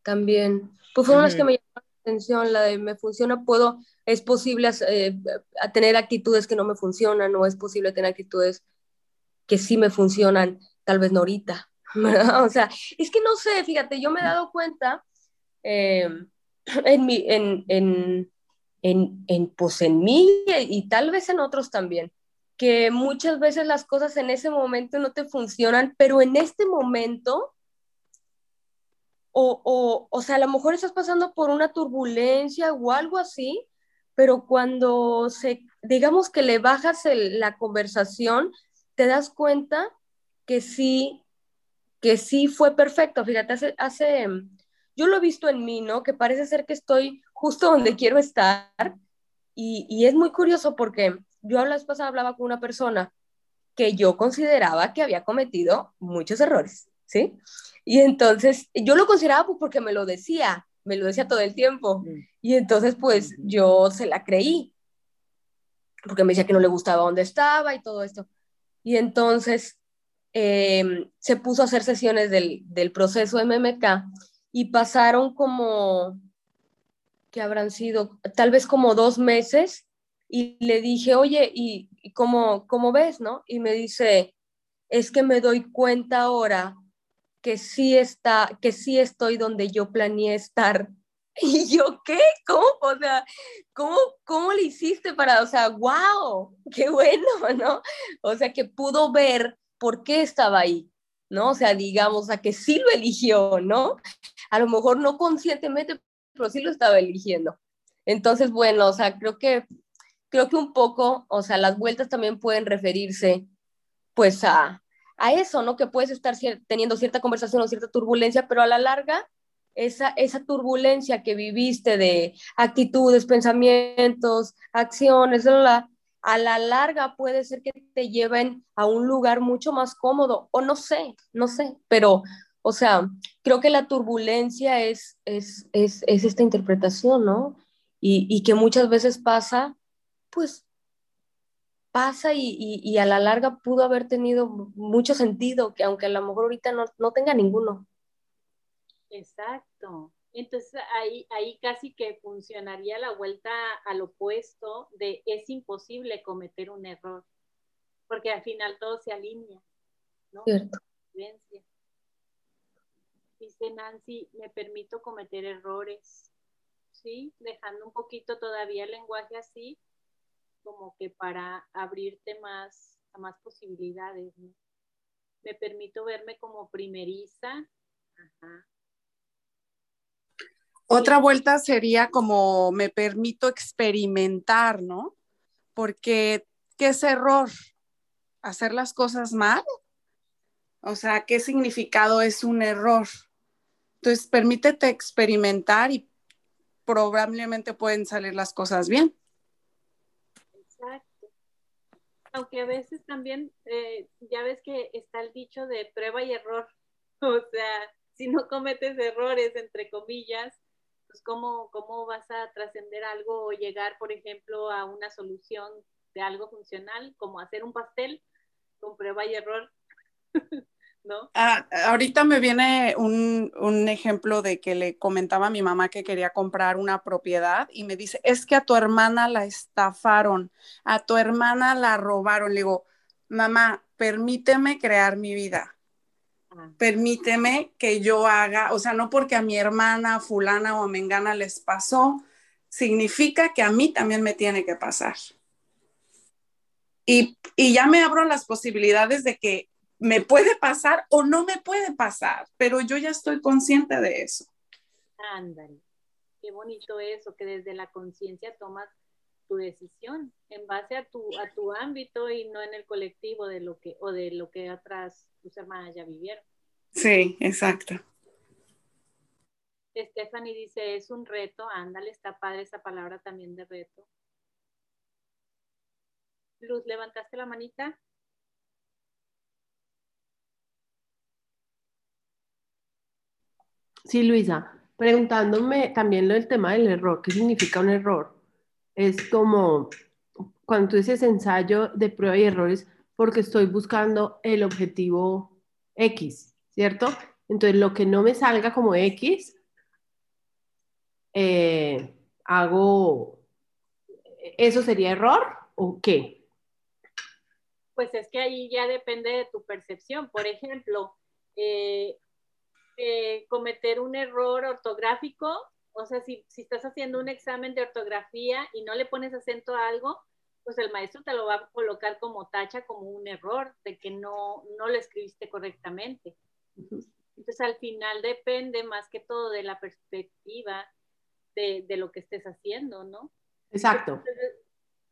también. Pues fueron las Ujú. que me llamaron la atención, la de me funciona, puedo, es posible eh, tener actitudes que no me funcionan, o es posible tener actitudes que sí me funcionan, tal vez no ahorita. O sea, es que no sé, fíjate, yo me he dado cuenta eh, en, mi, en, en, en, en, pues en mí y tal vez en otros también, que muchas veces las cosas en ese momento no te funcionan, pero en este momento, o, o, o sea, a lo mejor estás pasando por una turbulencia o algo así, pero cuando se, digamos que le bajas el, la conversación, te das cuenta que sí, que sí fue perfecto. Fíjate, hace, hace, yo lo he visto en mí, ¿no? Que parece ser que estoy justo donde quiero estar y, y es muy curioso porque yo la vez pasada hablaba con una persona que yo consideraba que había cometido muchos errores, ¿sí? Y entonces yo lo consideraba pues porque me lo decía, me lo decía todo el tiempo. Mm. Y entonces pues yo se la creí, porque me decía que no le gustaba dónde estaba y todo esto. Y entonces eh, se puso a hacer sesiones del, del proceso MMK y pasaron como, que habrán sido tal vez como dos meses y le dije, oye, ¿y, y cómo, cómo ves, no? Y me dice, es que me doy cuenta ahora que sí está, que sí estoy donde yo planeé estar. Y yo, ¿qué? ¿Cómo? O sea, ¿cómo, cómo le hiciste para, o sea, wow, qué bueno, ¿no? O sea, que pudo ver por qué estaba ahí, ¿no? O sea, digamos, a que sí lo eligió, ¿no? A lo mejor no conscientemente, pero sí lo estaba eligiendo. Entonces, bueno, o sea, creo que, creo que un poco, o sea, las vueltas también pueden referirse, pues, a, a eso, ¿no? Que puedes estar teniendo cierta conversación o cierta turbulencia, pero a la larga, esa, esa turbulencia que viviste de actitudes, pensamientos, acciones, a la larga puede ser que te lleven a un lugar mucho más cómodo, o no sé, no sé, pero, o sea, creo que la turbulencia es, es, es, es esta interpretación, ¿no? Y, y que muchas veces pasa, pues pasa y, y, a la larga pudo haber tenido mucho sentido, que aunque a lo mejor ahorita no, no tenga ninguno. Exacto. Entonces ahí, ahí casi que funcionaría la vuelta al opuesto de es imposible cometer un error, porque al final todo se alinea, ¿no? Cierto. Dice Nancy, me permito cometer errores, ¿sí? Dejando un poquito todavía el lenguaje así, como que para abrirte más a más posibilidades, ¿no? Me permito verme como primeriza. Ajá. Otra vuelta sería como me permito experimentar, ¿no? Porque, ¿qué es error? ¿Hacer las cosas mal? O sea, ¿qué significado es un error? Entonces, permítete experimentar y probablemente pueden salir las cosas bien. Exacto. Aunque a veces también, eh, ya ves que está el dicho de prueba y error. O sea, si no cometes errores, entre comillas, pues cómo, cómo vas a trascender algo o llegar, por ejemplo, a una solución de algo funcional, como hacer un pastel con prueba y error. ¿No? Ah, ahorita me viene un, un, ejemplo de que le comentaba a mi mamá que quería comprar una propiedad y me dice, es que a tu hermana la estafaron, a tu hermana la robaron. Le digo, mamá, permíteme crear mi vida. Ah. Permíteme que yo haga, o sea, no porque a mi hermana fulana o a mengana les pasó, significa que a mí también me tiene que pasar. Y, y ya me abro las posibilidades de que me puede pasar o no me puede pasar, pero yo ya estoy consciente de eso. Ándale, qué bonito eso, que desde la conciencia tomas tu decisión en base a tu, a tu ámbito y no en el colectivo de lo que, o de lo que atrás tus hermanas ya vivieron. Sí, exacto. Stephanie dice, es un reto, ándale, está padre esa palabra también de reto. Luz, ¿levantaste la manita? Sí, Luisa, preguntándome también lo del tema del error, ¿qué significa un error? Es como cuando tú dices ensayo de prueba y errores, porque estoy buscando el objetivo X, ¿cierto? Entonces, lo que no me salga como X, eh, hago, ¿eso sería error o qué? Pues es que ahí ya depende de tu percepción. Por ejemplo, eh, eh, cometer un error ortográfico, o sea, si, si, estás haciendo un examen de ortografía y no le pones acento a algo, pues el maestro te lo va a colocar como tacha, como un error de que no, no lo escribiste correctamente. Entonces al final depende más que todo de la perspectiva de, de lo que estés haciendo, ¿no? Exacto.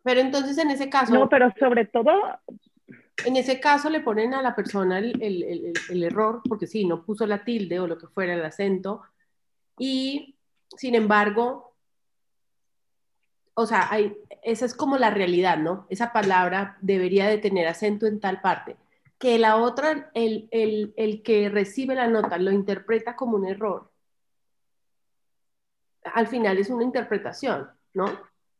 pero entonces en ese caso... No, pero sobre todo en ese caso le ponen a la persona el, el, el, el, error, porque sí, no puso la tilde o lo que fuera el acento, y sin embargo, o sea, hay, esa es como la realidad, ¿no? Esa palabra debería de tener acento en tal parte. Que la otra, el, el que recibe la nota lo interpreta como un error, al final es una interpretación, ¿no?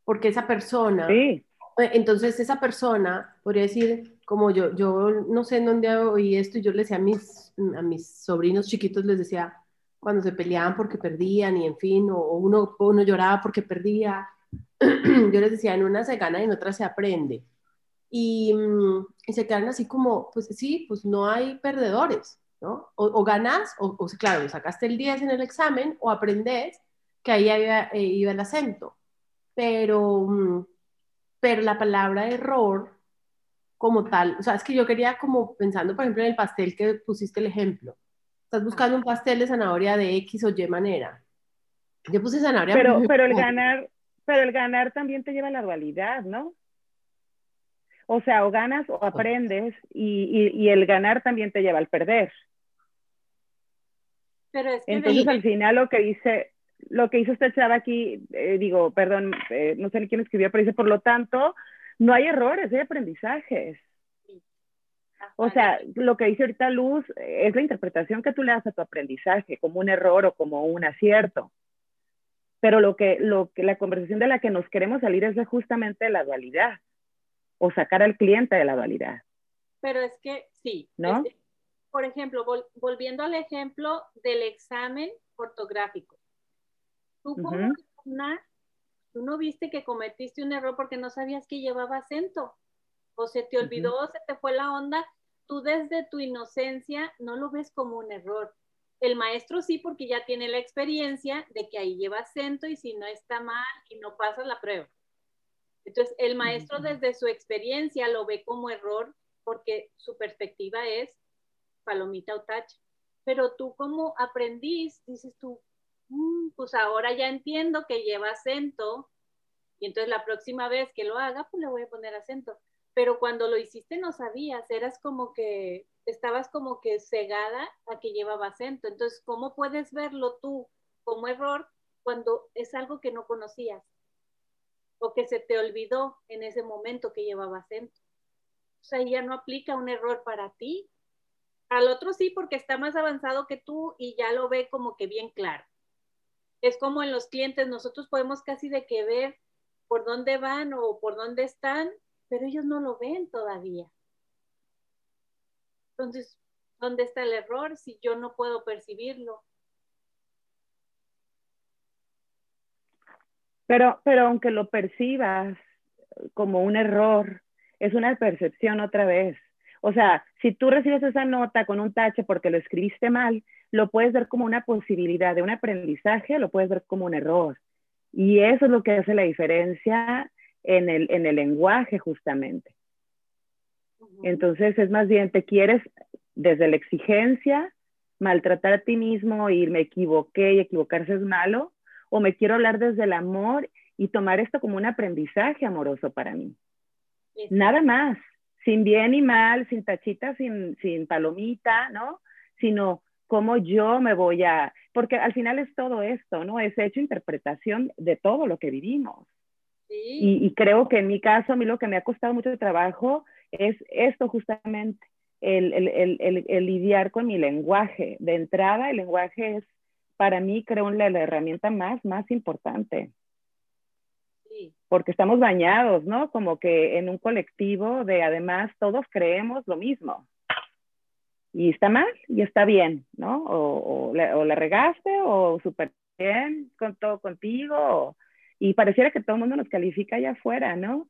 Porque esa persona... Sí. Entonces esa persona podría decir, como yo, yo no sé en dónde oí esto, y yo le decía a mis, a mis sobrinos chiquitos, les decía cuando se peleaban porque perdían y en fin, o uno, uno lloraba porque perdía, yo les decía, en una se gana y en otra se aprende. Y, mm, y se quedan así como, pues sí, pues no hay perdedores, ¿no? O, o ganas, o, o, claro, sacaste el 10 en el examen, o aprendes que ahí había, eh, iba el acento. Pero, mm, pero la palabra error como tal, o sea, es que yo quería como pensando, por ejemplo, en el pastel que pusiste el ejemplo. Estás buscando un pastel de zanahoria de X o Y manera. Yo puse zanahoria. Pero, pero el ganar, pero el ganar también te lleva a la dualidad, ¿no? O sea, o ganas o aprendes y, y, y el ganar también te lleva al perder. Pero es que Entonces, de- al final lo que dice, lo que hizo esta chava aquí, eh, digo, perdón, eh, no sé ni quién escribió, pero dice, por lo tanto, no hay errores, hay aprendizajes. O sea, lo que dice ahorita Luz eh, es la interpretación que tú le das a tu aprendizaje, como un error o como un acierto. Pero lo que, lo que la conversación de la que nos queremos salir es de justamente la dualidad, o sacar al cliente de la dualidad. Pero es que sí. ¿No? es- por ejemplo, vol- volviendo al ejemplo del examen ortográfico. Tú como tú no viste que cometiste un error porque no sabías que llevaba acento. O se te olvidó, se te fue la onda. Tú desde tu inocencia no lo ves como un error. El maestro sí, porque ya tiene la experiencia de que ahí lleva acento y si no está mal y no pasas la prueba. Entonces, el maestro desde su experiencia lo ve como error porque su perspectiva es palomita o tacha. Pero tú como aprendiz dices tú, "Mm, pues ahora ya entiendo que lleva acento y entonces la próxima vez que lo haga, pues le voy a poner acento. Pero cuando lo hiciste no sabías, eras como que, estabas como que cegada a que llevaba acento. Entonces, ¿cómo puedes verlo tú como error cuando es algo que no conocías? O que se te olvidó en ese momento que llevaba acento. O sea, ya no aplica un error para ti. Al otro sí, porque está más avanzado que tú y ya lo ve como que bien claro. Es como en los clientes, nosotros podemos casi de que ver por dónde van o por dónde están, pero ellos no lo ven todavía. Entonces, ¿dónde está el error si yo no puedo percibirlo? Pero, pero aunque lo percibas como un error, es una percepción otra vez. O sea, si tú recibes esa nota con un tache porque lo escribiste mal, lo puedes ver como una posibilidad de un aprendizaje, lo puedes ver como un error. Y eso es lo que hace la diferencia en el, en el lenguaje justamente. Entonces es más bien, te quieres desde la exigencia maltratar a ti mismo y me equivoqué y equivocarse es malo, o me quiero hablar desde el amor y tomar esto como un aprendizaje amoroso para mí. Nada más, sin bien y mal, sin tachita, sin, sin palomita, ¿no? Sino cómo yo me voy a, porque al final es todo esto, ¿no? Es hecho interpretación de todo lo que vivimos. Sí. Y, y, creo que en mi caso, a mí lo que me ha costado mucho trabajo es esto justamente, el, el, el, el, lidiar con mi lenguaje. De entrada, el lenguaje es, para mí, creo, la, la herramienta más, más importante. Sí. Porque estamos bañados, ¿no? Como que en un colectivo de, además, todos creemos lo mismo. Y está mal y está bien, ¿no? O, o, la, o la regaste o súper bien con todo contigo. O, y pareciera que todo el mundo nos califica allá afuera, ¿no?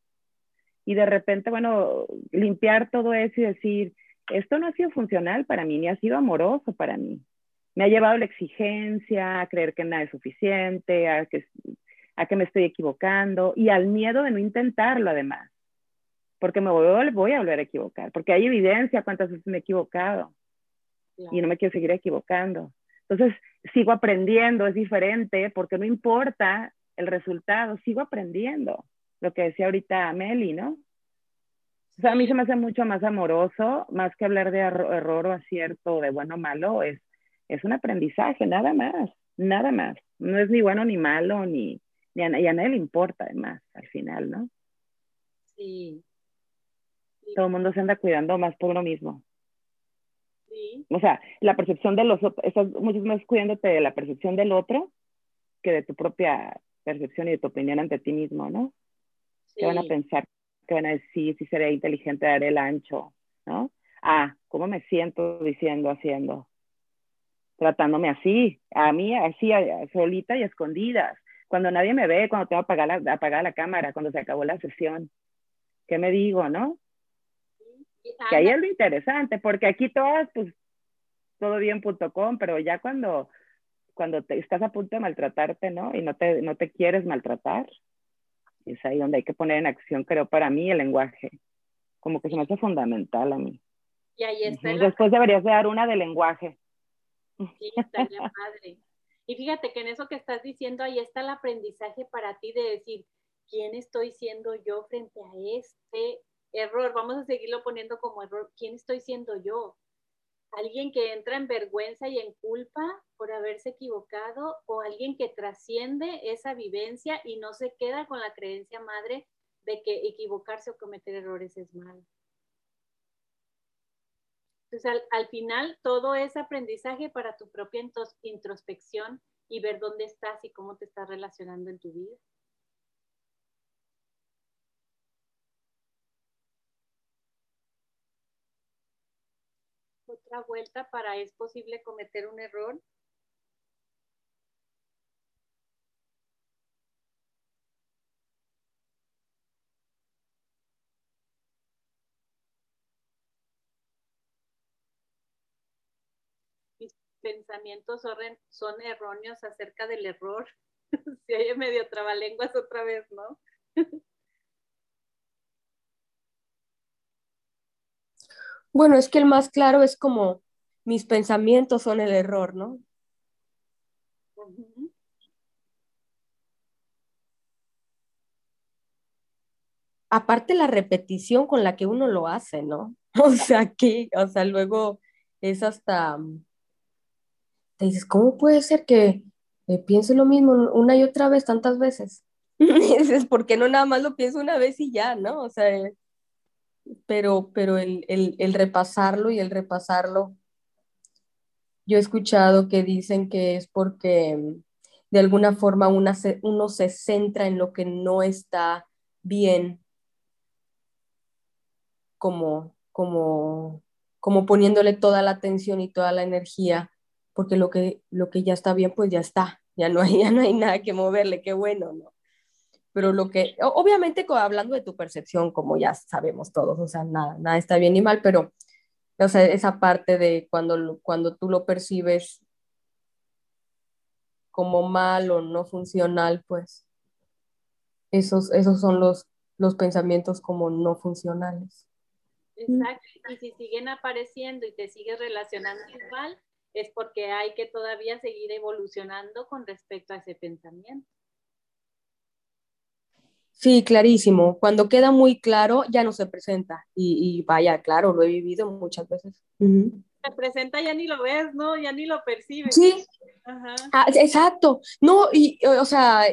Y de repente, bueno, limpiar todo eso y decir, esto no ha sido funcional para mí, ni ha sido amoroso para mí. Me ha llevado la exigencia, a creer que nada es suficiente, a que, a que me estoy equivocando y al miedo de no intentarlo además. Porque me voy, voy a volver a equivocar, porque hay evidencia cuántas veces me he equivocado claro. y no me quiero seguir equivocando. Entonces, sigo aprendiendo, es diferente, porque no importa el resultado, sigo aprendiendo. Lo que decía ahorita Meli, ¿no? O sea, a mí se me hace mucho más amoroso, más que hablar de error o acierto, de bueno o malo, es, es un aprendizaje, nada más, nada más. No es ni bueno ni malo, ni, ni a, y a nadie le importa, además, al final, ¿no? Sí. Todo el mundo se anda cuidando más por uno mismo. Sí. O sea, la percepción de los otros, estás muchas más cuidándote de la percepción del otro que de tu propia percepción y de tu opinión ante ti mismo, ¿no? Sí. ¿Qué van a pensar? ¿Qué van a decir? Si seré inteligente, daré el ancho, ¿no? Ah, ¿cómo me siento diciendo, haciendo? Tratándome así, a mí, así, solita y escondidas. Cuando nadie me ve, cuando tengo apagada la, apagada la cámara, cuando se acabó la sesión. ¿Qué me digo, no? Que ahí es lo interesante, porque aquí todas, pues, todo bien.com, pero ya cuando, cuando te, estás a punto de maltratarte, ¿no? Y no te, no te quieres maltratar, es ahí donde hay que poner en acción, creo, para mí el lenguaje. Como que se me hace fundamental a mí. Y ahí está. Después deberías de dar una de lenguaje. Sí, estaría padre. Y fíjate que en eso que estás diciendo, ahí está el aprendizaje para ti de decir, ¿quién estoy siendo yo frente a este error? Vamos a seguirlo poniendo como error. ¿Quién estoy siendo yo? ¿Alguien que entra en vergüenza y en culpa por haberse equivocado? ¿O alguien que trasciende esa vivencia y no se queda con la creencia madre de que equivocarse o cometer errores es malo? Entonces, al, final, todo es aprendizaje para tu propia introspección y ver dónde estás y cómo te estás relacionando en tu vida. Otra vuelta para es posible cometer un error. pensamientos son, erróneos acerca del error. Si hay medio trabalenguas otra vez, ¿no? Bueno, es que el más claro es como mis pensamientos son el error, ¿no? Aparte la repetición con la que uno lo hace, ¿no? O sea, que, o sea, luego es hasta, te dices, ¿cómo puede ser que piense lo mismo una y otra vez tantas veces? dices, ¿por qué no nada más lo pienso una vez y ya, no? O sea, pero, pero el, el, repasarlo y el repasarlo, yo he escuchado que dicen que es porque de alguna forma una uno se centra en lo que no está bien, como, como, como poniéndole toda la atención y toda la energía porque lo que, lo que ya está bien, pues ya está, ya no hay, ya no hay nada que moverle, qué bueno, ¿no? Pero lo que, obviamente hablando de tu percepción, como ya sabemos todos, o sea, nada, nada está bien ni mal, pero, o sea, esa parte de cuando, cuando tú lo percibes como mal o no funcional, pues esos, esos son los, los pensamientos como no funcionales. Exacto, y si siguen apareciendo y te sigues relacionando igual, es porque hay que todavía seguir evolucionando con respecto a ese pensamiento. Sí, clarísimo. Cuando queda muy claro, ya no se presenta. Y, vaya, claro, lo he vivido muchas veces. Se presenta, ya ni lo ves, ¿no? Ya ni lo percibes. Sí. Ah, exacto. No, y, o sea,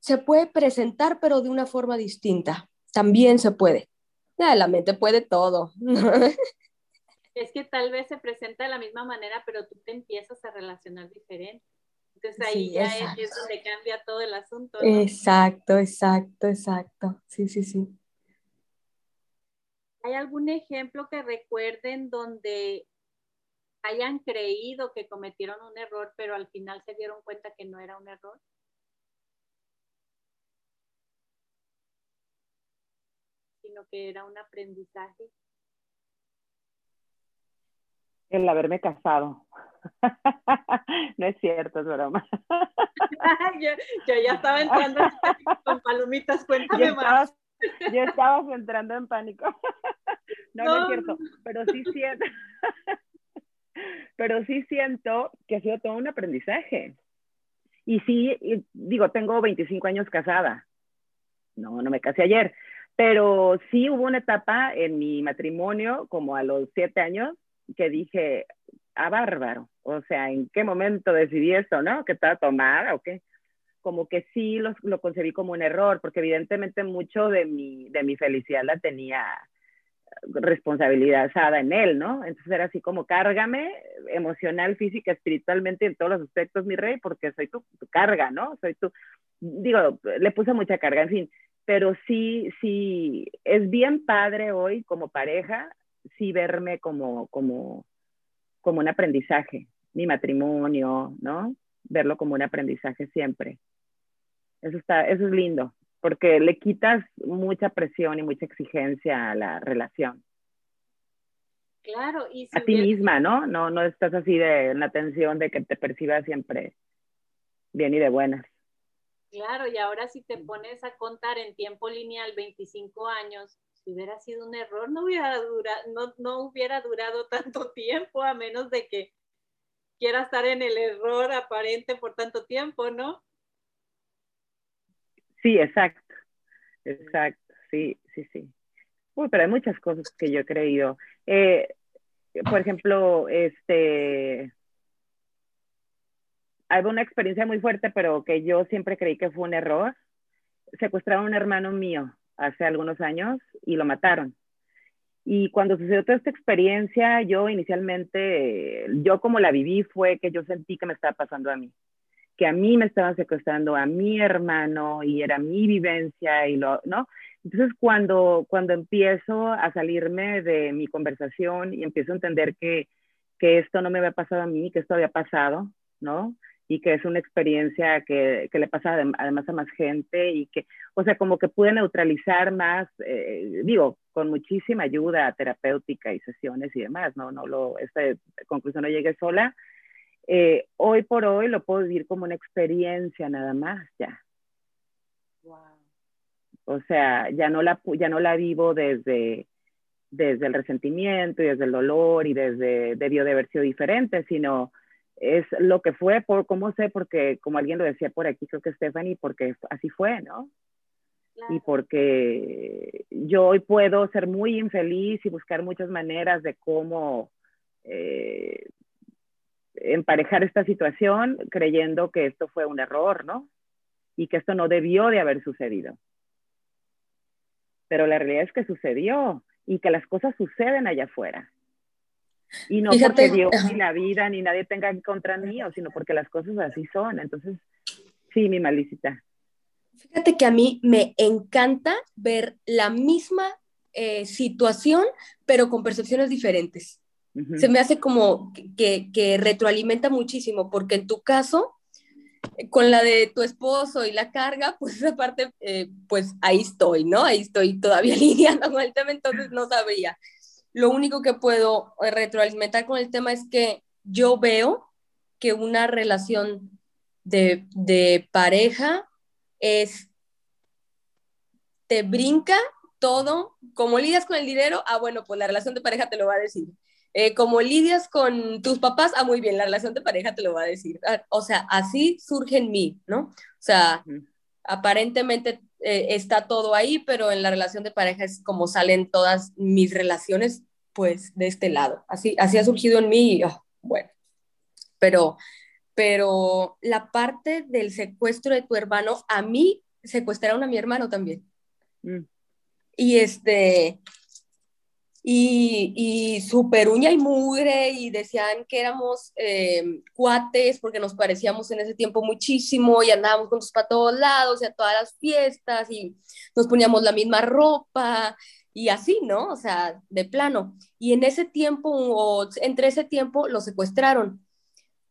se puede presentar, pero de una forma distinta. También se puede. Ya, la mente puede todo. es que tal vez se presenta de la misma manera, pero tú te empiezas a relacionar diferente. Entonces ahí ya es, donde cambia todo el asunto. Exacto, exacto, exacto. Sí, sí, sí. ¿Hay algún ejemplo que recuerden donde hayan creído que cometieron un error, pero al final se dieron cuenta que no era un error? sino que era un aprendizaje el haberme casado. no es cierto, es broma. yo, ya estaba entrando con palomitas, cuéntame yo más. Estaba, estabas entrando en pánico. no, no, es cierto, pero sí siento, pero sí siento que ha sido todo un aprendizaje. Y sí, digo, tengo 25 años casada. No, no me casé ayer, pero sí hubo una etapa en mi matrimonio, como a los siete años, que dije, a bárbaro, o sea, ¿en qué momento decidí esto, no? ¿Que estaba tomada o qué? Como que sí lo, lo concebí como un error, porque evidentemente mucho de mi, de mi felicidad la tenía responsabilidad en él, ¿no? Entonces era así como, cárgame emocional, física, espiritualmente, en todos los aspectos, mi rey, porque soy tu, tu carga, ¿no? Soy tu, digo, le puse mucha carga, en fin, pero sí, sí, es bien padre hoy como pareja sí verme como, como, como un aprendizaje, mi matrimonio, ¿no? verlo como un aprendizaje siempre. Eso, está, eso es lindo, porque le quitas mucha presión y mucha exigencia a la relación. Claro, y a ti misma, ¿no? ¿no? No estás así de en la tensión de que te percibas siempre bien y de buenas. Claro, y ahora si te pones a contar en tiempo lineal 25 años, si hubiera sido un error, no hubiera, no, no hubiera durado tanto tiempo, a menos de que quiera estar en el error aparente por tanto tiempo, ¿no? Sí, exacto, exacto, sí, sí, sí. Uy, pero hay muchas cosas que yo he creído. Eh, por ejemplo, este, hay una experiencia muy fuerte, pero que yo siempre creí que fue un error. Secuestraron a un hermano mío hace algunos años y lo mataron. Y cuando sucedió toda esta experiencia, yo inicialmente, yo como la viví fue que yo sentí que me estaba pasando a mí, que a mí me estaban secuestrando a mi hermano y era mi vivencia y lo, ¿no? Entonces cuando, cuando empiezo a salirme de mi conversación y empiezo a entender que, que esto no me había pasado a mí, que esto había pasado, ¿no? Y que es una experiencia que, que le pasa además a más gente y que, o sea, como que pude neutralizar más, eh, digo, con muchísima ayuda terapéutica y sesiones y demás, no, no lo, esta conclusión no llegué sola. Eh, hoy por hoy lo puedo vivir como una experiencia nada más, ya. Wow. O sea, ya no la, ya no la vivo desde, desde el resentimiento y desde el dolor y desde debió de haber sido diferente, sino es lo que fue, por cómo sé, porque como alguien lo decía por aquí, creo que Stephanie, porque así fue, ¿no? Y porque yo hoy puedo ser muy infeliz y buscar muchas maneras de cómo eh, emparejar esta situación creyendo que esto fue un error, ¿no? Y que esto no debió de haber sucedido. Pero la realidad es que sucedió y que las cosas suceden allá afuera y no porque Dios ni la vida ni nadie tenga en contra mío, sino porque las cosas así son. Entonces, sí, mi malicita. Fíjate que a mí me encanta ver la misma eh, situación, pero con percepciones diferentes. Se me hace como que, que, retroalimenta muchísimo, porque en tu caso, con la de tu esposo y la carga, pues esa parte, eh, pues ahí estoy, ¿no? Ahí estoy todavía lidiando con el tema, entonces no sabía. Lo único que puedo retroalimentar con el tema es que yo veo que una relación de, pareja es, te brinca todo, como lidias con el dinero, ah, bueno, pues la relación de pareja te lo va a decir. Eh, como lidias con tus papás, ah, muy bien, la relación de pareja te lo va a decir. Ah, o sea, así surge en mí, ¿no? O sea, aparentemente eh, está todo ahí, pero en la relación de pareja es como salen todas mis relaciones, pues, de este lado. Así, así ha surgido en mí, y, ah, bueno, pero, pero la parte del secuestro de tu hermano, a mí secuestraron a mi hermano también. Mm. Y este, y, y súper uña y mugre y decían que éramos eh, cuates porque nos parecíamos en ese tiempo muchísimo y andábamos juntos para todos lados y a todas las fiestas y nos poníamos la misma ropa y así, ¿no? O sea, de plano. Y en ese tiempo, o entre ese tiempo, lo secuestraron.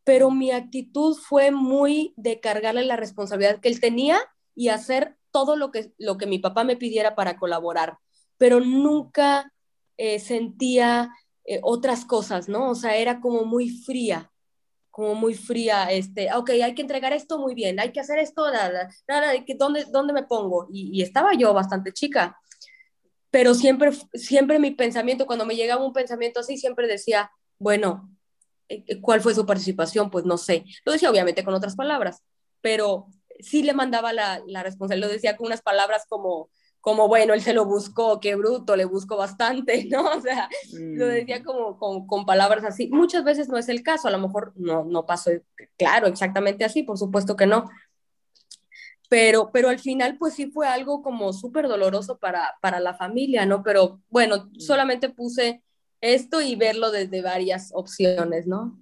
Pero mi actitud fue muy de cargarle la responsabilidad que él tenía y hacer todo lo que, lo que mi papá me pidiera para colaborar. Pero nunca eh, sentía eh, otras cosas, ¿no? O sea, era como muy fría, como muy fría, este, ok, hay que entregar esto muy bien, hay que hacer esto, nada, nada, ¿dónde, ¿dónde me pongo? Y, estaba yo bastante chica, pero siempre, siempre mi pensamiento, cuando me llegaba un pensamiento así, siempre decía, bueno, eh, ¿cuál fue su participación? Pues no sé. Lo decía obviamente con otras palabras, pero sí le mandaba la, la responsabilidad, lo decía con unas palabras como, como, bueno, él se lo buscó, qué bruto, le busco bastante, ¿no? O sea, lo decía mm. como con, con, palabras así. Muchas veces no es el caso, a lo mejor no, no pasó, claro, exactamente así, por supuesto que no. Pero, pero al final, pues sí fue algo como súper doloroso para, para la familia, ¿no? Pero bueno, mm. solamente puse esto y verlo desde varias opciones, ¿no?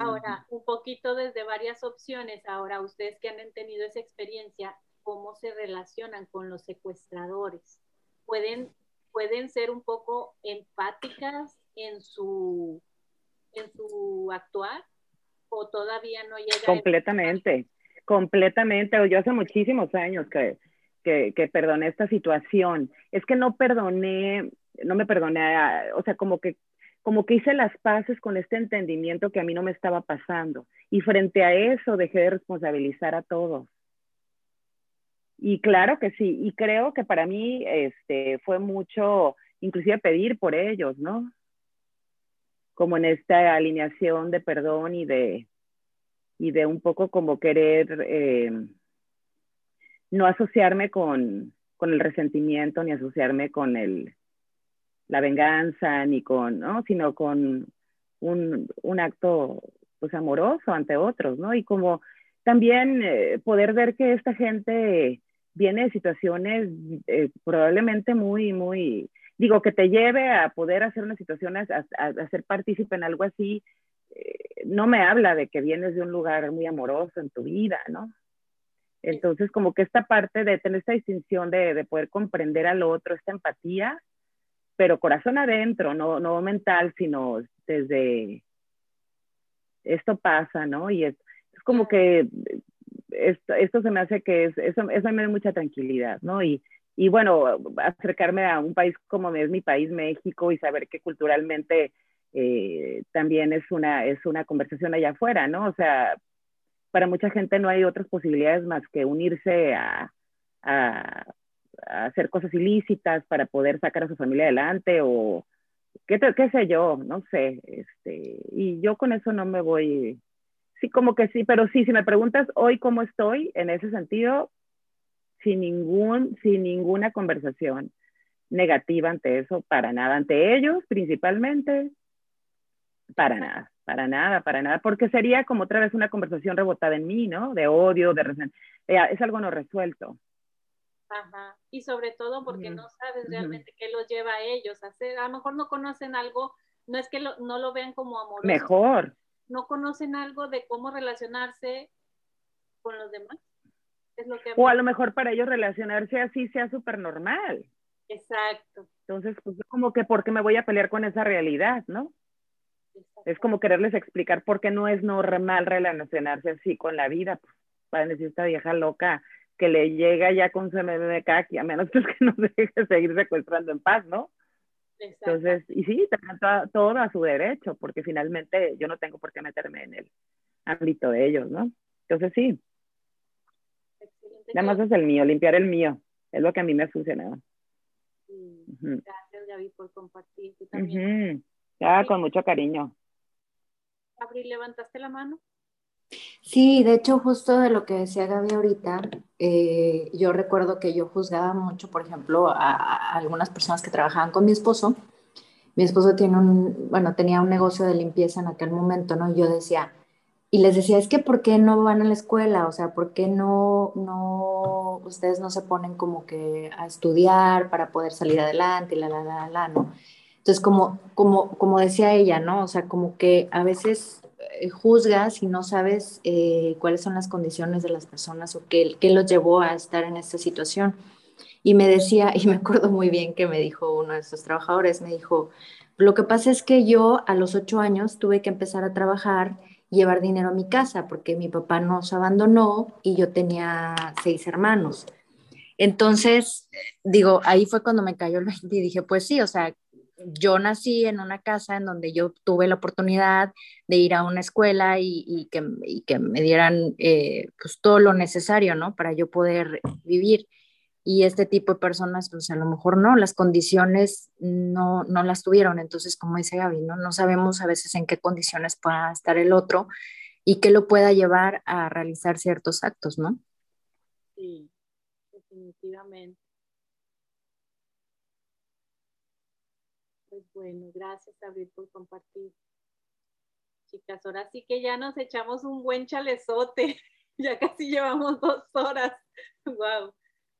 Ahora, un poquito desde varias opciones, ahora ustedes que han tenido esa experiencia, cómo se relacionan con los secuestradores. Pueden, pueden ser un poco empáticas en su, en su actuar. o todavía no llega. Completamente, completamente. Yo hace muchísimos años que, que, que, perdoné esta situación. Es que no perdoné, no me perdoné, o sea, como que, como que hice las paces con este entendimiento que a mí no me estaba pasando. Y frente a eso dejé de responsabilizar a todos. Y claro que sí, y creo que para mí este, fue mucho, inclusive pedir por ellos, ¿no? Como en esta alineación de perdón y de, y de un poco como querer eh, no asociarme con, con, el resentimiento, ni asociarme con el, la venganza, ni con, ¿no? Sino con un, un acto pues amoroso ante otros, ¿no? Y como también eh, poder ver que esta gente viene de situaciones eh, probablemente muy, muy, digo, que te lleve a poder hacer una situación, a, a, ser partícipe en algo así, eh, no me habla de que vienes de un lugar muy amoroso en tu vida, ¿no? Entonces, como que esta parte de tener esta distinción de, de poder comprender al otro, esta empatía, pero corazón adentro, no, no mental, sino desde esto pasa, ¿no? Y es, es como que esto, esto se me hace que es, eso, eso me da mucha tranquilidad, ¿no? Y, y bueno, acercarme a un país como es mi país, México, y saber que culturalmente eh, también es una, es una conversación allá afuera, ¿no? O sea, para mucha gente no hay otras posibilidades más que unirse a, a, a hacer cosas ilícitas para poder sacar a su familia adelante o qué, qué sé yo, no sé, este, y yo con eso no me voy Sí, como que sí, pero sí, si me preguntas hoy cómo estoy, en ese sentido, sin, ningún, sin ninguna conversación negativa ante eso, para nada, ante ellos principalmente, para nada, para nada, para nada, porque sería como otra vez una conversación rebotada en mí, ¿no? De odio, de resentimiento, es algo no resuelto. Ajá. Y sobre todo porque no sabes realmente qué los lleva a ellos a hacer, a lo mejor no conocen algo, no es que no lo vean como amoroso. Mejor, no conocen algo de cómo relacionarse con los demás. Es lo que o a lo mejor para ellos relacionarse así sea súper normal. Exacto. Entonces, pues como que, ¿por qué me voy a pelear con esa realidad, no? Es como quererles explicar por qué no es normal relacionarse así con la vida. Pues, para decir esta vieja loca que le llega ya con su MMK, a menos que no deje seguir secuestrando en paz, ¿no? Entonces, y sí, todo, todo a su derecho, porque finalmente yo no tengo por qué meterme en el ámbito de ellos, ¿no? Entonces, sí. Nada más es el mío, limpiar el mío. Es lo que a mí me ha funcionado. Gracias, Gaby, por compartir. ¿Tú también? Ya, con mucho cariño. Abril, ¿levantaste la mano? Sí, de hecho, justo de lo que decía Gaby ahorita, eh, yo recuerdo que yo juzgaba mucho, por ejemplo, a, algunas personas que trabajaban con mi esposo. Mi esposo tiene un, bueno, tenía un negocio de limpieza en aquel momento, ¿no? Y yo decía, y les decía, es que ¿por qué no van a la escuela? O sea, ¿por qué no, no, ustedes no se ponen como que a estudiar para poder salir adelante y la, la, la, la, ¿no? Entonces, como, como, como decía ella, ¿no? O sea, como que a veces juzgas y no sabes eh, cuáles son las condiciones de las personas o qué, qué los llevó a estar en esta situación. Y me decía, y me acuerdo muy bien que me dijo uno de esos trabajadores, me dijo, lo que pasa es que yo a los ocho años tuve que empezar a trabajar llevar dinero a mi casa porque mi papá nos abandonó y yo tenía seis hermanos. Entonces, digo, ahí fue cuando me cayó el 20 y dije, pues sí, o sea, yo nací en una casa en donde yo tuve la oportunidad de ir a una escuela y, que, me dieran eh, pues todo lo necesario. Para yo poder vivir. Y este tipo de personas, pues a lo mejor no, las condiciones no, las tuvieron. Entonces, como dice Gaby, ¿no? no sabemos a veces en qué condiciones pueda estar el otro y qué lo pueda llevar a realizar ciertos actos, ¿no? Sí, definitivamente. Pues bueno, gracias Abril por compartir. Chicas, ahora sí que ya nos echamos un buen chalezote. ya casi llevamos dos horas. wow,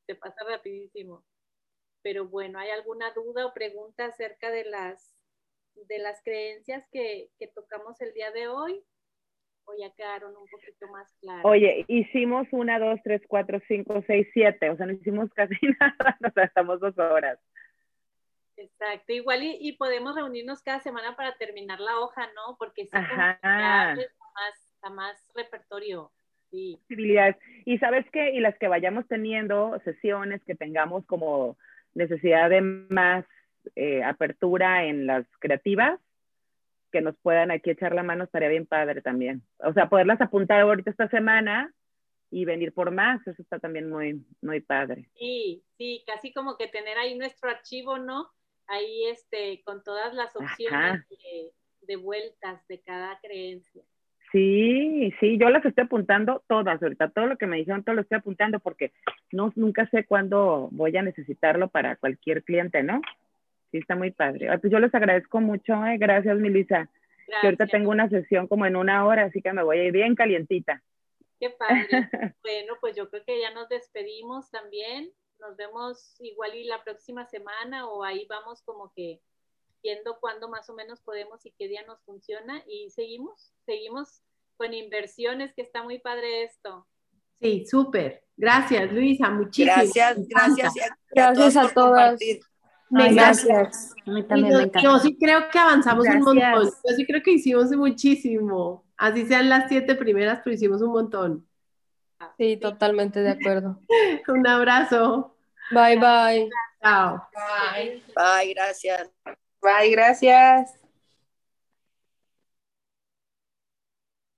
se pasa rapidísimo. Pero bueno, ¿hay alguna duda o pregunta acerca de las, de las creencias que, tocamos el día de hoy? ¿O ya quedaron un poquito más claras? Oye, hicimos una, dos, tres, cuatro, cinco, seis, siete. O sea, no hicimos casi nada. O sea, estamos dos horas. Exacto, igual y, podemos reunirnos cada semana para terminar la hoja, ¿no? Porque si Ajá. más hasta más repertorio. Sí. posibilidades. Y sabes qué, y las que vayamos teniendo sesiones, que tengamos como necesidad de más eh, apertura en las creativas, que nos puedan aquí echar la mano, estaría bien padre también. O sea, poderlas apuntar ahorita esta semana y venir por más, eso está también muy, muy padre. Sí, sí, casi como que tener ahí nuestro archivo, ¿no? Ahí este, con todas las opciones de, de vueltas de cada creencia. Sí, sí, yo las estoy apuntando todas ahorita, todo lo que me dijeron, todo lo estoy apuntando porque no, nunca sé cuándo voy a necesitarlo para cualquier cliente, ¿no? Sí, está muy padre. Pues yo les agradezco mucho, eh, gracias, Melissa. Que ahorita Gracias. tengo una sesión como en una hora, así que me voy a ir bien calientita. Qué padre. bueno, pues yo creo que ya nos despedimos también. Nos vemos igual y la próxima semana o ahí vamos como que viendo cuándo más o menos podemos y qué día nos funciona y seguimos, seguimos con inversiones, que está muy padre esto. Sí, súper. Gracias, Luisa, muchísimas. Gracias, gracias. y a- Gracias a por todas. Me Ay, gracias. A mí Y también yo, me encanta. yo sí creo que avanzamos un montón. Yo sí creo que hicimos muchísimo. Así sean las siete primeras, pero hicimos un montón. Sí, totalmente de acuerdo. Un abrazo. Bye, bye. Chao. Bye, gracias. Bye, gracias.